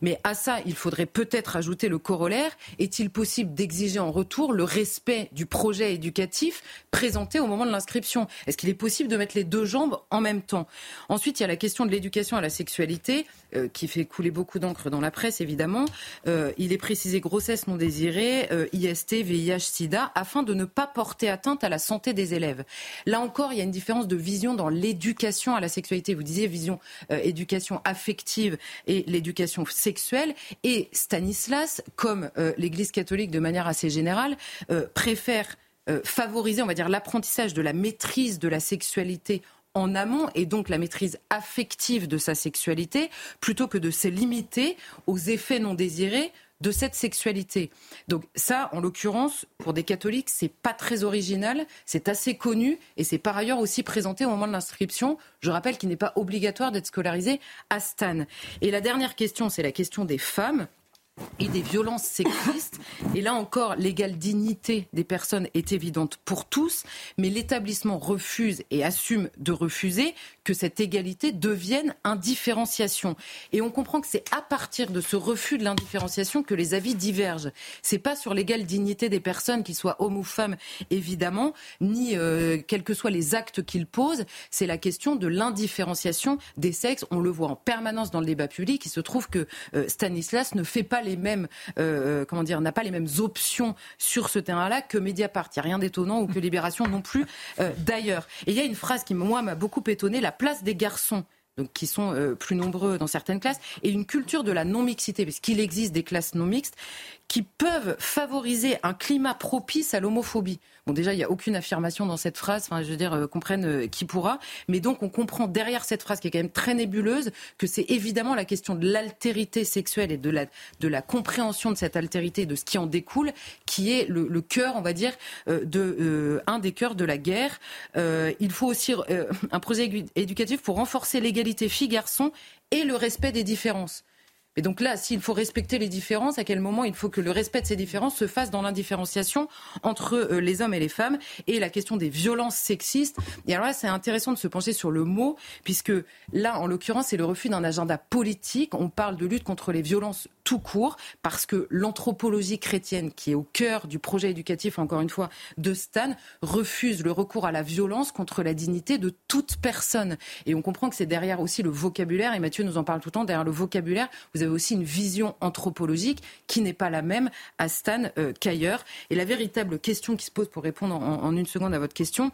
Mais à ça, il faudrait peut-être ajouter le corollaire. Est-il possible d'exiger en retour le respect du projet éducatif présenté au moment de l'inscription? Est-ce qu'il est possible de mettre les deux jambes en même temps? Ensuite, il y a la question de l'éducation à la sexualité, euh, qui fait couler beaucoup d'encre dans la presse, évidemment. Euh, il est précisé grossesse non désirée, euh, IST, VIH, SIDA, afin de ne pas porter atteinte à la santé des élèves. Là encore, il y a une différence de vision dans l'éducation à la sexualité. Vous disiez vision éducation affective et l'éducation sexuelle. Et Stanislas, comme euh, l'Église catholique de manière assez générale, euh, préfère euh, favoriser, on va dire, l'apprentissage de la maîtrise de la sexualité en amont et donc la maîtrise affective de sa sexualité plutôt que de se limiter aux effets non désirés de cette sexualité. Donc ça, en l'occurrence, pour des catholiques, c'est pas très original, c'est assez connu et c'est par ailleurs aussi présenté au moment de l'inscription. Je rappelle qu'il n'est pas obligatoire d'être scolarisé à Stan. Et la dernière question, c'est la question des femmes et des violences sexistes. Et là encore, l'égale dignité des personnes est évidente pour tous, mais l'établissement refuse et assume de refuser que cette égalité devienne indifférenciation. Et on comprend que c'est à partir de ce refus de l'indifférenciation que les avis divergent. C'est pas sur l'égale dignité des personnes, qu'ils soient hommes ou femmes, évidemment, ni euh, quels que soient les actes qu'ils posent. C'est la question de l'indifférenciation des sexes. On le voit en permanence dans le débat public. Il se trouve que euh, Stanislas ne fait pas les mêmes, euh, comment dire, n'a pas les mêmes options sur ce terrain-là que Mediapart. Il n'y a rien d'étonnant ou que Libération non plus, d'ailleurs. Et il y a une phrase qui, moi, m'a beaucoup étonné place des garçons donc qui sont euh, plus nombreux dans certaines classes, et une culture de la non-mixité, parce qu'il existe des classes non mixtes, qui peuvent favoriser un climat propice à l'homophobie. Bon, déjà, il n'y a aucune affirmation dans cette phrase, enfin, je veux dire, euh, comprenne euh, qui pourra, mais donc on comprend derrière cette phrase qui est quand même très nébuleuse que c'est évidemment la question de l'altérité sexuelle et de la, de la compréhension de cette altérité, de ce qui en découle, qui est le, cœur, on va dire, euh, de, euh, un des cœurs de la guerre. Euh, il faut aussi un projet éducatif pour renforcer l'égalité filles-garçons et le respect des différences. Et donc là, s'il faut respecter les différences, à quel moment il faut que le respect de ces différences se fasse dans l'indifférenciation entre euh, les hommes et les femmes et la question des violences sexistes? Et alors là, c'est intéressant de se pencher sur le mot, puisque là, en l'occurrence, c'est le refus d'un agenda politique. On parle de lutte contre les violences tout court, parce que l'anthropologie chrétienne, qui est au cœur du projet éducatif, encore une fois, de Stan, refuse le recours à la violence contre la dignité de toute personne. Et on comprend que c'est derrière aussi le vocabulaire, et Mathieu nous en parle tout le temps, derrière le vocabulaire, avez aussi une vision anthropologique qui n'est pas la même à Stan euh, qu'ailleurs. Et la véritable question qui se pose pour répondre en une seconde à votre question,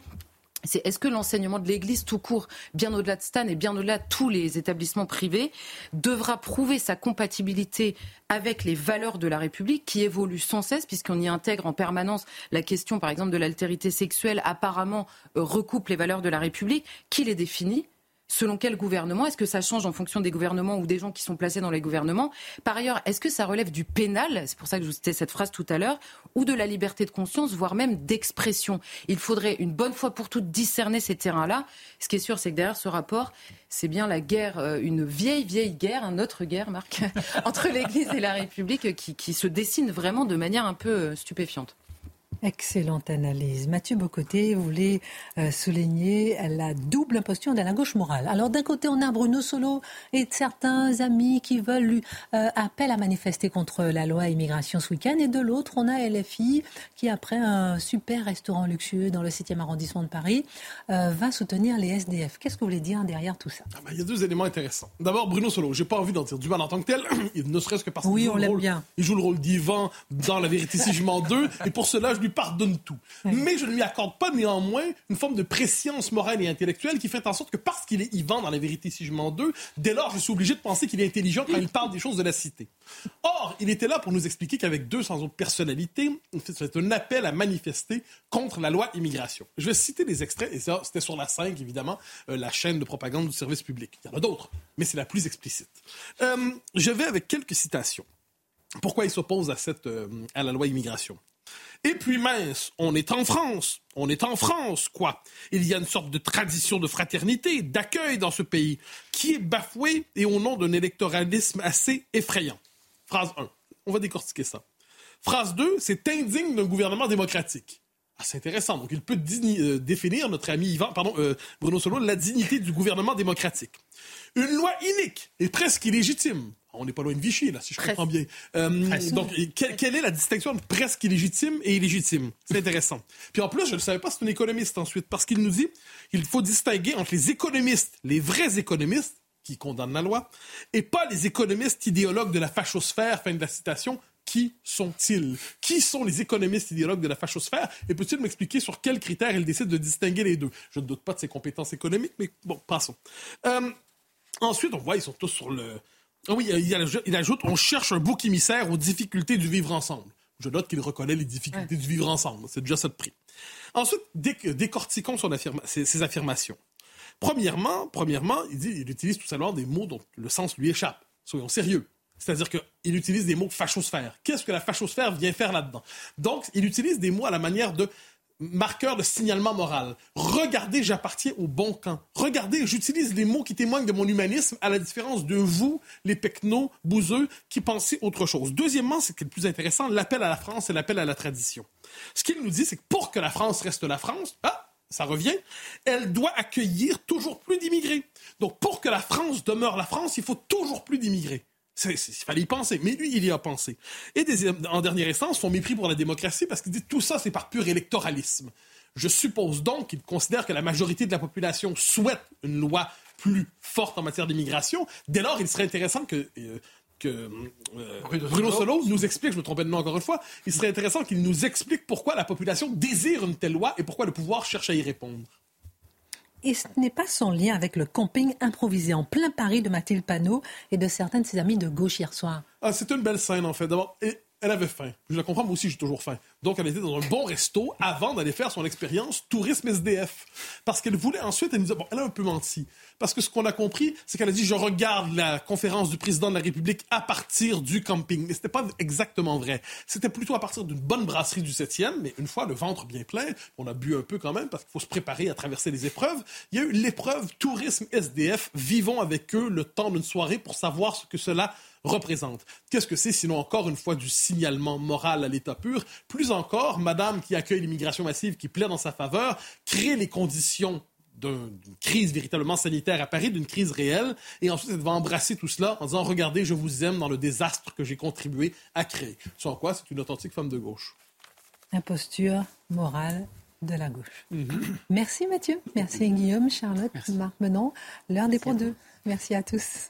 c'est est-ce que l'enseignement de l'Église tout court, bien au-delà de Stan et bien au-delà de tous les établissements privés, devra prouver sa compatibilité avec les valeurs de la République qui évoluent sans cesse, puisqu'on y intègre en permanence la question, par exemple, de l'altérité sexuelle, apparemment euh, recoupe les valeurs de la République, qui les définit Selon quel gouvernement Est-ce que ça change en fonction des gouvernements ou des gens qui sont placés dans les gouvernements Par ailleurs, est-ce que ça relève du pénal C'est pour ça que je vous citais cette phrase tout à l'heure, ou de la liberté de conscience, voire même d'expression. Il faudrait une bonne fois pour toutes discerner ces terrains-là. Ce qui est sûr, c'est que derrière ce rapport, c'est bien la guerre, euh, une vieille, vieille guerre, une autre guerre, Marc, entre l'Église et la République qui, se dessine vraiment de manière un peu euh, stupéfiante. Excellente analyse. Mathieu Bocoté voulait euh, souligner la double imposture de la gauche morale. Alors d'un côté, on a Bruno Solo et certains amis qui veulent lui euh, à manifester contre la loi immigration ce week-end. Et de l'autre, on a LFI qui, après un super restaurant luxueux dans le 7e arrondissement de Paris, euh, va soutenir les SDF. Qu'est-ce que vous voulez dire derrière tout ça? Ah ben, Il y a deux éléments intéressants. D'abord, Bruno Solo, j'ai pas envie d'en dire du mal en tant que tel, ne serait-ce que parce qu'il joue, le rôle, bien. il joue le rôle d'Ivan dans La vérité si je m'en deux. Et pour cela, je lui lui pardonne tout. Mais je ne lui accorde pas néanmoins une forme de préscience morale et intellectuelle qui fait en sorte que parce qu'il est Yvan dans la vérité si je m'en deux, dès lors je suis obligé de penser qu'il est intelligent quand il parle des choses de la cité. Or, il était là pour nous expliquer qu'avec deux sans autre personnalité, c'est un appel à manifester contre la loi immigration. Je vais citer des extraits, et ça, c'était sur la 5, évidemment, euh, la chaîne de propagande du service public. Il y en a d'autres, mais c'est la plus explicite. Euh, je vais avec quelques citations. Pourquoi il s'oppose à, cette, euh, à la loi immigration? Et puis mince, on est en France, on est en France, quoi. Il y a une sorte de tradition de fraternité, d'accueil dans ce pays, qui est bafouée et au nom d'un électoralisme assez effrayant. Phrase 1. On va décortiquer ça. Phrase 2, c'est indigne d'un gouvernement démocratique. Ah, c'est intéressant. Donc, il peut euh, définir, notre ami Yvan, pardon, euh, Bruno Solo, la dignité du gouvernement démocratique. Une loi inique et presque illégitime. On n'est pas loin de Vichy, là, si je comprends bien. Euh, donc, quelle est la distinction entre presque illégitime et illégitime? C'est intéressant. Puis en plus, je ne savais pas, c'est un économiste ensuite, parce qu'il nous dit qu'il faut distinguer entre les économistes, les vrais économistes, qui condamnent la loi, et pas les économistes idéologues de la fachosphère, fin de la citation, qui sont-ils? Qui sont les économistes idéologues de la fachosphère? Et peut-il m'expliquer sur quels critères il décide de distinguer les deux? Je ne doute pas de ses compétences économiques, mais bon, passons. Euh, ensuite, on voit, ils sont tous sur le... Ah oui, il, ajoute, on cherche un bouc émissaire aux difficultés du vivre ensemble. Je note qu'il reconnaît les difficultés du vivre ensemble. C'est déjà ça de prix. Ensuite, décortiquons son ses, affirmations. Premièrement, premièrement il, dit, il utilise tout simplement des mots dont le sens lui échappe. Soyons sérieux. C'est-à-dire qu'il utilise des mots fachosphère. Qu'est-ce que la fachosphère vient faire là-dedans? Donc, il utilise des mots à la manière de marqueur de signalement moral. Regardez, j'appartiens au bon camp. Regardez, j'utilise les mots qui témoignent de mon humanisme, à la différence de vous, les pecnos, bouseux, qui pensez autre chose. Deuxièmement, ce qui est le plus intéressant, l'appel à la France et l'appel à la tradition. Ce qu'il nous dit, c'est que pour que la France reste la France, ah, ça revient, elle doit accueillir toujours plus d'immigrés. Donc, pour que la France demeure la France, il faut toujours plus d'immigrés. Il fallait y penser, mais lui, il y a pensé. Et en dernière instance, son mépris pour la démocratie, parce qu'il dit tout ça, c'est par pur électoralisme. Je suppose donc qu'il considère que la majorité de la population souhaite une loi plus forte en matière d'immigration. Dès lors, il serait intéressant que, euh, que euh, Bruno Solo nous explique, je me trompais de nom encore une fois, il serait intéressant qu'il nous explique pourquoi la population désire une telle loi et pourquoi le pouvoir cherche à y répondre. Et ce n'est pas sans lien avec le camping improvisé en plein Paris de Mathilde Panot et de certains de ses amis de gauche hier soir. Ah, c'est une belle scène, en fait. Elle avait faim. Je la comprends, moi aussi, j'ai toujours faim. Donc, elle était dans un bon resto avant d'aller faire son expérience tourisme SDF. Parce qu'elle voulait ensuite, elle nous a, bon, elle a un peu menti. Parce que ce qu'on a compris, c'est qu'elle a dit, je regarde la conférence du président de la République à partir du camping. Mais c'était pas exactement vrai. C'était plutôt à partir d'une bonne brasserie du 7e, mais une fois le ventre bien plein, on a bu un peu quand même parce qu'il faut se préparer à traverser les épreuves. Il y a eu l'épreuve tourisme SDF. Vivons avec eux le temps d'une soirée pour savoir ce que cela représente. Qu'est-ce que c'est sinon encore une fois du signalement moral à l'état pur? Plus encore, Madame qui accueille l'immigration massive, qui plaît dans sa faveur, crée les conditions d'une crise véritablement sanitaire à Paris, d'une crise réelle, et ensuite elle va embrasser tout cela en disant regardez, je vous aime dans le désastre que j'ai contribué à créer. Sans quoi, c'est une authentique femme de gauche. Imposture morale de la gauche. Mhm. Merci Mathieu, merci Guillaume, Charlotte, Marc Menon. L'heure des deux. Merci à tous.